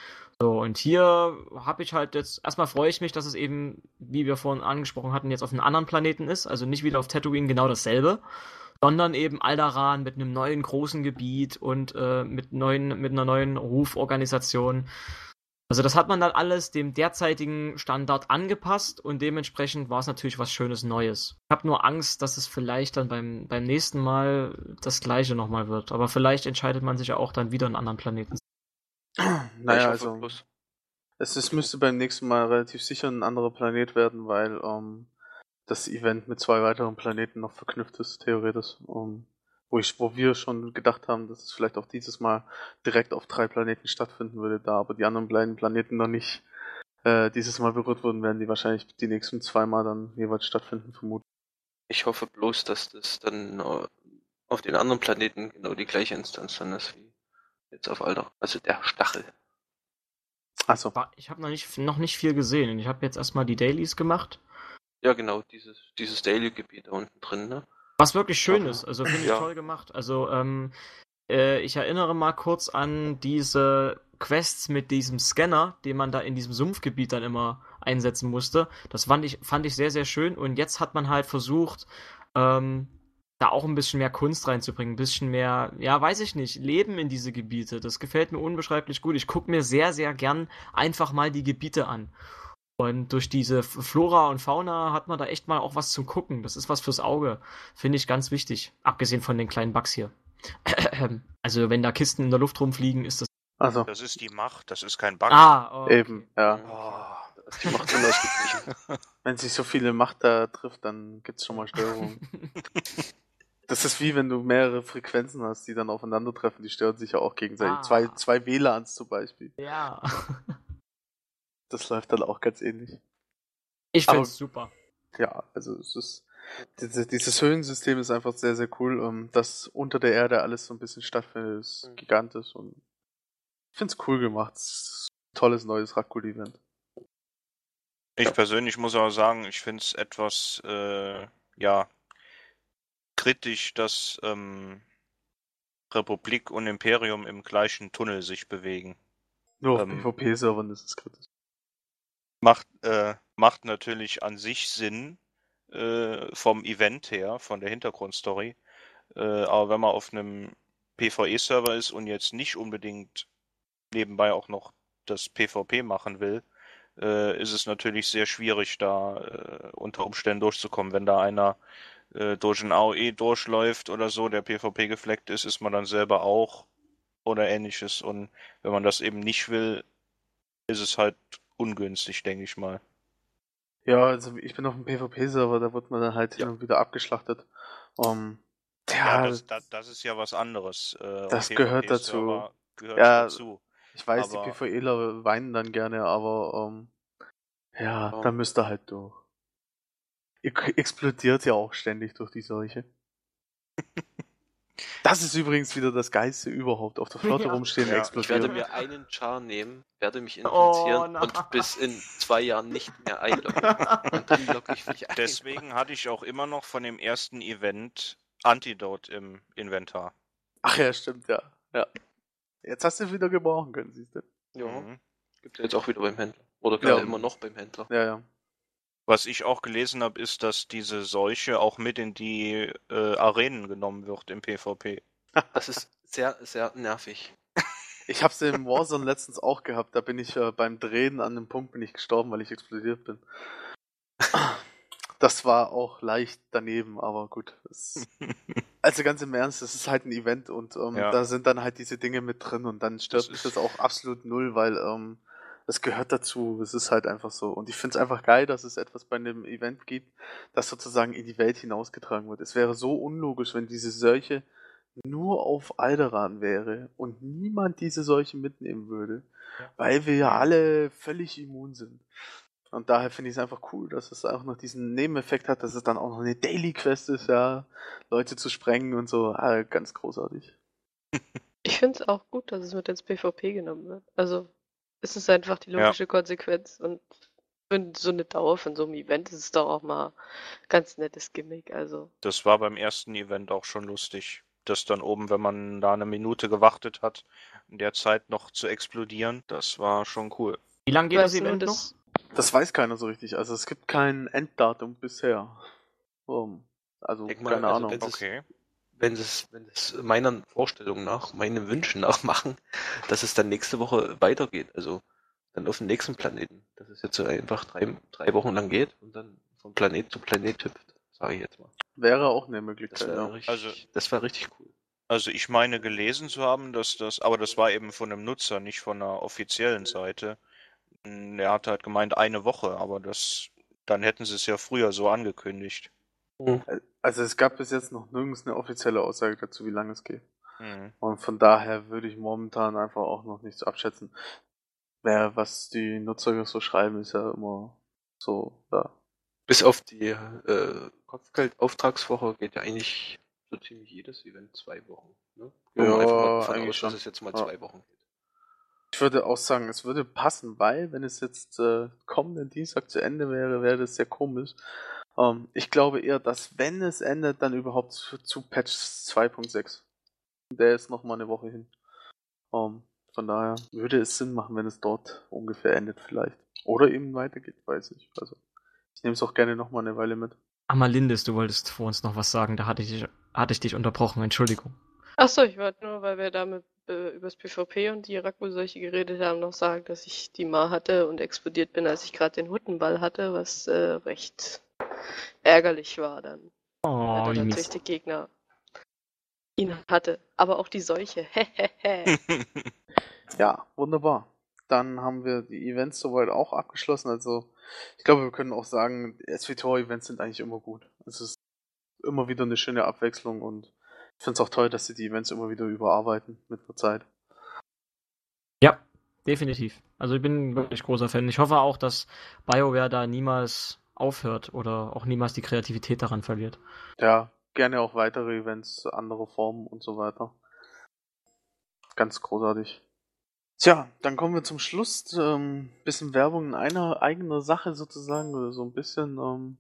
So, und hier habe ich halt jetzt, erstmal freue ich mich, dass es eben, wie wir vorhin angesprochen hatten, jetzt auf einem anderen Planeten ist, also nicht wieder auf Tatooine genau dasselbe, sondern eben Aldaran mit einem neuen großen Gebiet und äh, mit, neuen, mit einer neuen Ruforganisation. Also das hat man dann alles dem derzeitigen Standard angepasst und dementsprechend war es natürlich was Schönes Neues. Ich habe nur Angst, dass es vielleicht dann beim, beim nächsten Mal das gleiche nochmal wird. Aber vielleicht entscheidet man sich ja auch dann wieder einen anderen Planeten. Naja, also es, es müsste beim nächsten Mal relativ sicher ein anderer Planet werden, weil ähm, das Event mit zwei weiteren Planeten noch verknüpft ist, theoretisch. Ähm, wo, ich, wo wir schon gedacht haben, dass es vielleicht auch dieses Mal direkt auf drei Planeten stattfinden würde, da aber die anderen beiden Planeten noch nicht äh, dieses Mal berührt wurden, werden die wahrscheinlich die nächsten zweimal dann jeweils stattfinden, vermutlich. Ich hoffe bloß, dass das dann äh, auf den anderen Planeten genau die gleiche Instanz dann ist wie jetzt auf Alter. Also der Stachel. Achso, War- Ich habe noch nicht, noch nicht viel gesehen. Ich habe jetzt erstmal die Dailies gemacht. Ja, genau, dieses, dieses Daily-Gebiet da unten drin, ne? Was wirklich schön Aha. ist, also finde ich Ja. toll gemacht. Also, ähm, äh, ich erinnere mal kurz an diese Quests mit diesem Scanner, den man da in diesem Sumpfgebiet dann immer einsetzen musste. Das fand ich, fand ich sehr, sehr schön. Und jetzt hat man halt versucht, ähm, da auch ein bisschen mehr Kunst reinzubringen, ein bisschen mehr, ja, weiß ich nicht, Leben in diese Gebiete. Das gefällt mir unbeschreiblich gut. Ich gucke mir sehr, sehr gern einfach mal die Gebiete an. Und durch diese Flora und Fauna hat man da echt mal auch was zum Gucken. Das ist was fürs Auge. Finde ich ganz wichtig. Abgesehen von den kleinen Bugs hier. (clears throat) Also, wenn da Kisten in der Luft rumfliegen, ist das. also Das ist die Macht, das ist kein Bug. Ah, oh, eben, ja. Oh, Das die macht unausgeglichen. (laughs) Wenn sich so viele Macht da trifft, dann gibt's schon mal Störungen. (laughs) Das ist wie wenn du mehrere Frequenzen hast, die dann aufeinandertreffen, die stören sich ja auch gegenseitig. Ah. Zwei, zwei WLANs zum Beispiel. ja. (laughs) Das läuft dann auch ganz ähnlich. Ich Aber- finde es super. Ja, also es ist. Diese, dieses Höhlensystem ist einfach sehr, sehr cool. Ähm, dass unter der Erde alles so ein bisschen stattfindet, ist Mhm. gigantisch und ich find's cool gemacht. Es ist ein tolles neues Rakul-Event. Ich persönlich muss auch sagen, ich finde es etwas, äh, ja, kritisch, dass ähm, Republik und Imperium im gleichen Tunnel sich bewegen. Nur auf Ähm. PvP-Servern ist es kritisch. Macht, äh, macht natürlich an sich Sinn äh, vom Event her, von der Hintergrundstory. Äh, aber wenn man auf einem PvE-Server ist und jetzt nicht unbedingt nebenbei auch noch das PvP machen will, äh, ist es natürlich sehr schwierig, da äh, unter Umständen durchzukommen. Wenn da einer äh, durch ein AOE durchläuft oder so, der PvP gefleckt ist, ist man dann selber auch oder ähnliches. Und wenn man das eben nicht will, ist es halt ungünstig, denke ich mal. Ja, also ich bin auf dem PvP-Server, da wird man dann halt Ja. wieder abgeschlachtet. Um, ja, Ja, das, das, das ist ja was anderes. Äh, Das gehört dazu. Gehört Ja, dazu. ich weiß, die aber- PvEler weinen dann gerne, aber ähm, ja, Ja. da müsst ihr halt durch. Ihr explodiert ja auch ständig durch die Seuche. (laughs) Das ist übrigens wieder das Geilste überhaupt. Auf der (laughs) Flotte Ja. rumstehen, Ja, ich Ich explodieren. werde mir einen Char nehmen, werde mich Oh, infizieren nein. und bis in zwei Jahren nicht mehr einloggen. (laughs) Und dann logge ich mich ein. Deswegen hatte ich auch immer noch von dem ersten Event Antidote im Inventar. Ach ja, stimmt, ja. ja. Jetzt hast du es wieder gebrauchen können, siehst du. Ja, Mhm. gibt ja jetzt auch wieder beim Händler. Oder gerade Ja. immer noch beim Händler. Ja, ja. Was ich auch gelesen habe, ist, dass diese Seuche auch mit in die äh, Arenen genommen wird im PvP. (laughs) Das ist sehr, sehr nervig. Ich hab's im Warzone letztens auch gehabt. Da bin ich äh, beim Drehen an einem Punkt bin ich gestorben, weil ich explodiert bin. Das war auch leicht daneben, aber gut. Es, (laughs) also ganz im Ernst, es ist halt ein Event und ähm, Ja. da sind dann halt diese Dinge mit drin und dann Das mich ist- das auch absolut null, weil ähm, es gehört dazu. Es ist halt einfach so. Und ich finde es einfach geil, dass es etwas bei einem Event gibt, das sozusagen in die Welt hinausgetragen wird. Es wäre so unlogisch, wenn diese Seuche nur auf Alderan wäre und niemand diese Seuche mitnehmen würde, weil wir ja alle völlig immun sind. Und daher finde ich es einfach cool, dass es auch noch diesen Nebeneffekt hat, dass es dann auch noch eine Daily Quest ist, ja, Leute zu sprengen und so. Ah, ganz großartig. Ich finde es auch gut, dass es mit ins PvP genommen wird. Also, es ist einfach die Ja. logische Konsequenz und für so eine Dauer von so einem Event ist es doch auch mal ganz nettes Gimmick. Also, Das war beim ersten Event auch schon lustig. Das dann oben, wenn man da eine Minute gewartet hat, in der Zeit noch zu explodieren, das war schon cool. Wie lange geht das weißt du, Event noch? das, Das weiß keiner so richtig. Also es gibt kein Enddatum bisher. Um, also Denk mal, keine also Ahnung. Das ist- Okay. Wenn es, wenn es meiner Vorstellung nach, meinen Wünschen nach machen, dass es dann nächste Woche weitergeht. Also dann auf den nächsten Planeten. Dass es jetzt so einfach drei, drei Wochen lang geht und dann von Planet zu Planet hüpft, sage ich jetzt mal. Wäre auch eine Das Möglichkeit, wäre ja. richtig, Also- das wäre richtig cool. Also ich meine gelesen zu haben, dass das, aber das war eben von einem Nutzer, nicht von einer offiziellen Seite. Er hat halt gemeint eine Woche, aber das, dann hätten sie es ja früher so angekündigt. Also es gab bis jetzt noch nirgends eine offizielle Aussage dazu, wie lange es geht. Mhm. Und von daher würde ich momentan einfach auch noch nichts abschätzen. Wer, was die Nutzer so schreiben, ist ja immer so, ja. Bis auf die äh, Kopfgeldauftragswoche geht ja eigentlich so ziemlich jedes Event zwei Wochen. Ne? Ja, mal davon eigentlich aus, schon. dass es jetzt mal Ja. zwei Wochen geht. Ich würde auch sagen, es würde passen, weil, wenn es jetzt äh, kommenden Dienstag zu Ende wäre, wäre das sehr komisch. Ähm, ich glaube eher, dass wenn es endet, dann überhaupt zu, zu Patch 2.6. Der ist noch mal eine Woche hin. Ähm, von daher würde es Sinn machen, wenn es dort ungefähr endet vielleicht. Oder eben weitergeht, weiß ich. Also ich nehme es auch gerne noch mal eine Weile mit. Amalindis, du wolltest vor uns noch was sagen, da hatte ich dich, hatte ich dich unterbrochen, Entschuldigung. Achso, ich wollte nur, weil wir damit äh, über das PvP und die Raku-Seuche geredet haben, noch sagen, dass ich die Ma hatte und explodiert bin, als ich gerade den Huttenball hatte, was äh, recht ärgerlich war dann. Oh, weil wie dann natürlich der Gegner ihn hatte. Aber auch die Seuche. Hehehe. (laughs) Ja, wunderbar. Dann haben wir die Events soweit auch abgeschlossen. Also, ich glaube, wir können auch sagen, SVTOR-Events sind eigentlich immer gut. Es ist immer wieder eine schöne Abwechslung und ich finde es auch toll, dass sie die Events immer wieder überarbeiten mit der Zeit. Ja, definitiv. Also ich bin wirklich großer Fan. Ich hoffe auch, dass BioWare da niemals aufhört oder auch niemals die Kreativität daran verliert. Ja, gerne auch weitere Events, andere Formen und so weiter. Ganz großartig. Tja, dann kommen wir zum Schluss. Ähm, bisschen Werbung in einer eigener Sache sozusagen, oder so ein bisschen. Ähm,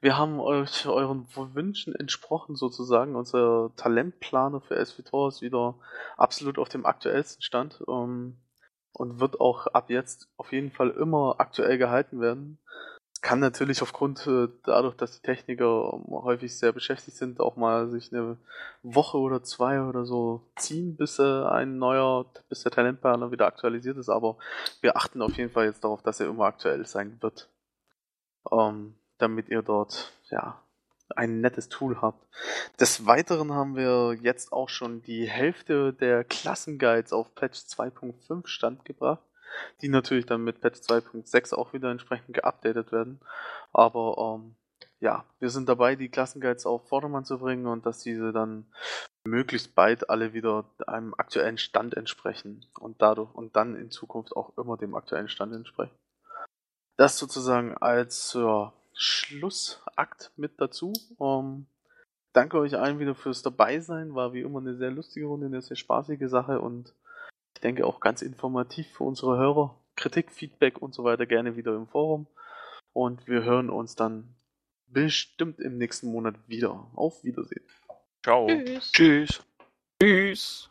wir haben euch euren Wünschen entsprochen sozusagen. Unser Talentplaner für SVTOR ist wieder absolut auf dem aktuellsten Stand ähm, und wird auch ab jetzt auf jeden Fall immer aktuell gehalten werden. Kann natürlich aufgrund äh, dadurch, dass die Techniker häufig sehr beschäftigt sind, auch mal sich eine Woche oder zwei oder so ziehen, bis äh, ein neuer, bis der Talentplaner wieder aktualisiert ist. Aber wir achten auf jeden Fall jetzt darauf, dass er immer aktuell sein wird. Ähm, damit ihr dort, ja, ein nettes Tool habt. Des Weiteren haben wir jetzt auch schon die Hälfte der Klassenguides auf Patch 2.5 Stand gebracht, die natürlich dann mit Patch 2.6 auch wieder entsprechend geupdatet werden. Aber ähm, ja, wir sind dabei, die Klassenguides auf Vordermann zu bringen und dass diese dann möglichst bald alle wieder einem aktuellen Stand entsprechen und dadurch und dann in Zukunft auch immer dem aktuellen Stand entsprechen. Das sozusagen als ja, Schlussakt mit dazu. Um, danke euch allen wieder fürs Dabeisein. War wie immer eine sehr lustige Runde, eine sehr spaßige Sache und ich denke auch ganz informativ für unsere Hörer. Kritik, Feedback und so weiter gerne wieder im Forum. Und wir hören uns dann bestimmt im nächsten Monat wieder. Auf Wiedersehen. Ciao. Tschüss. Tschüss. Tschüss.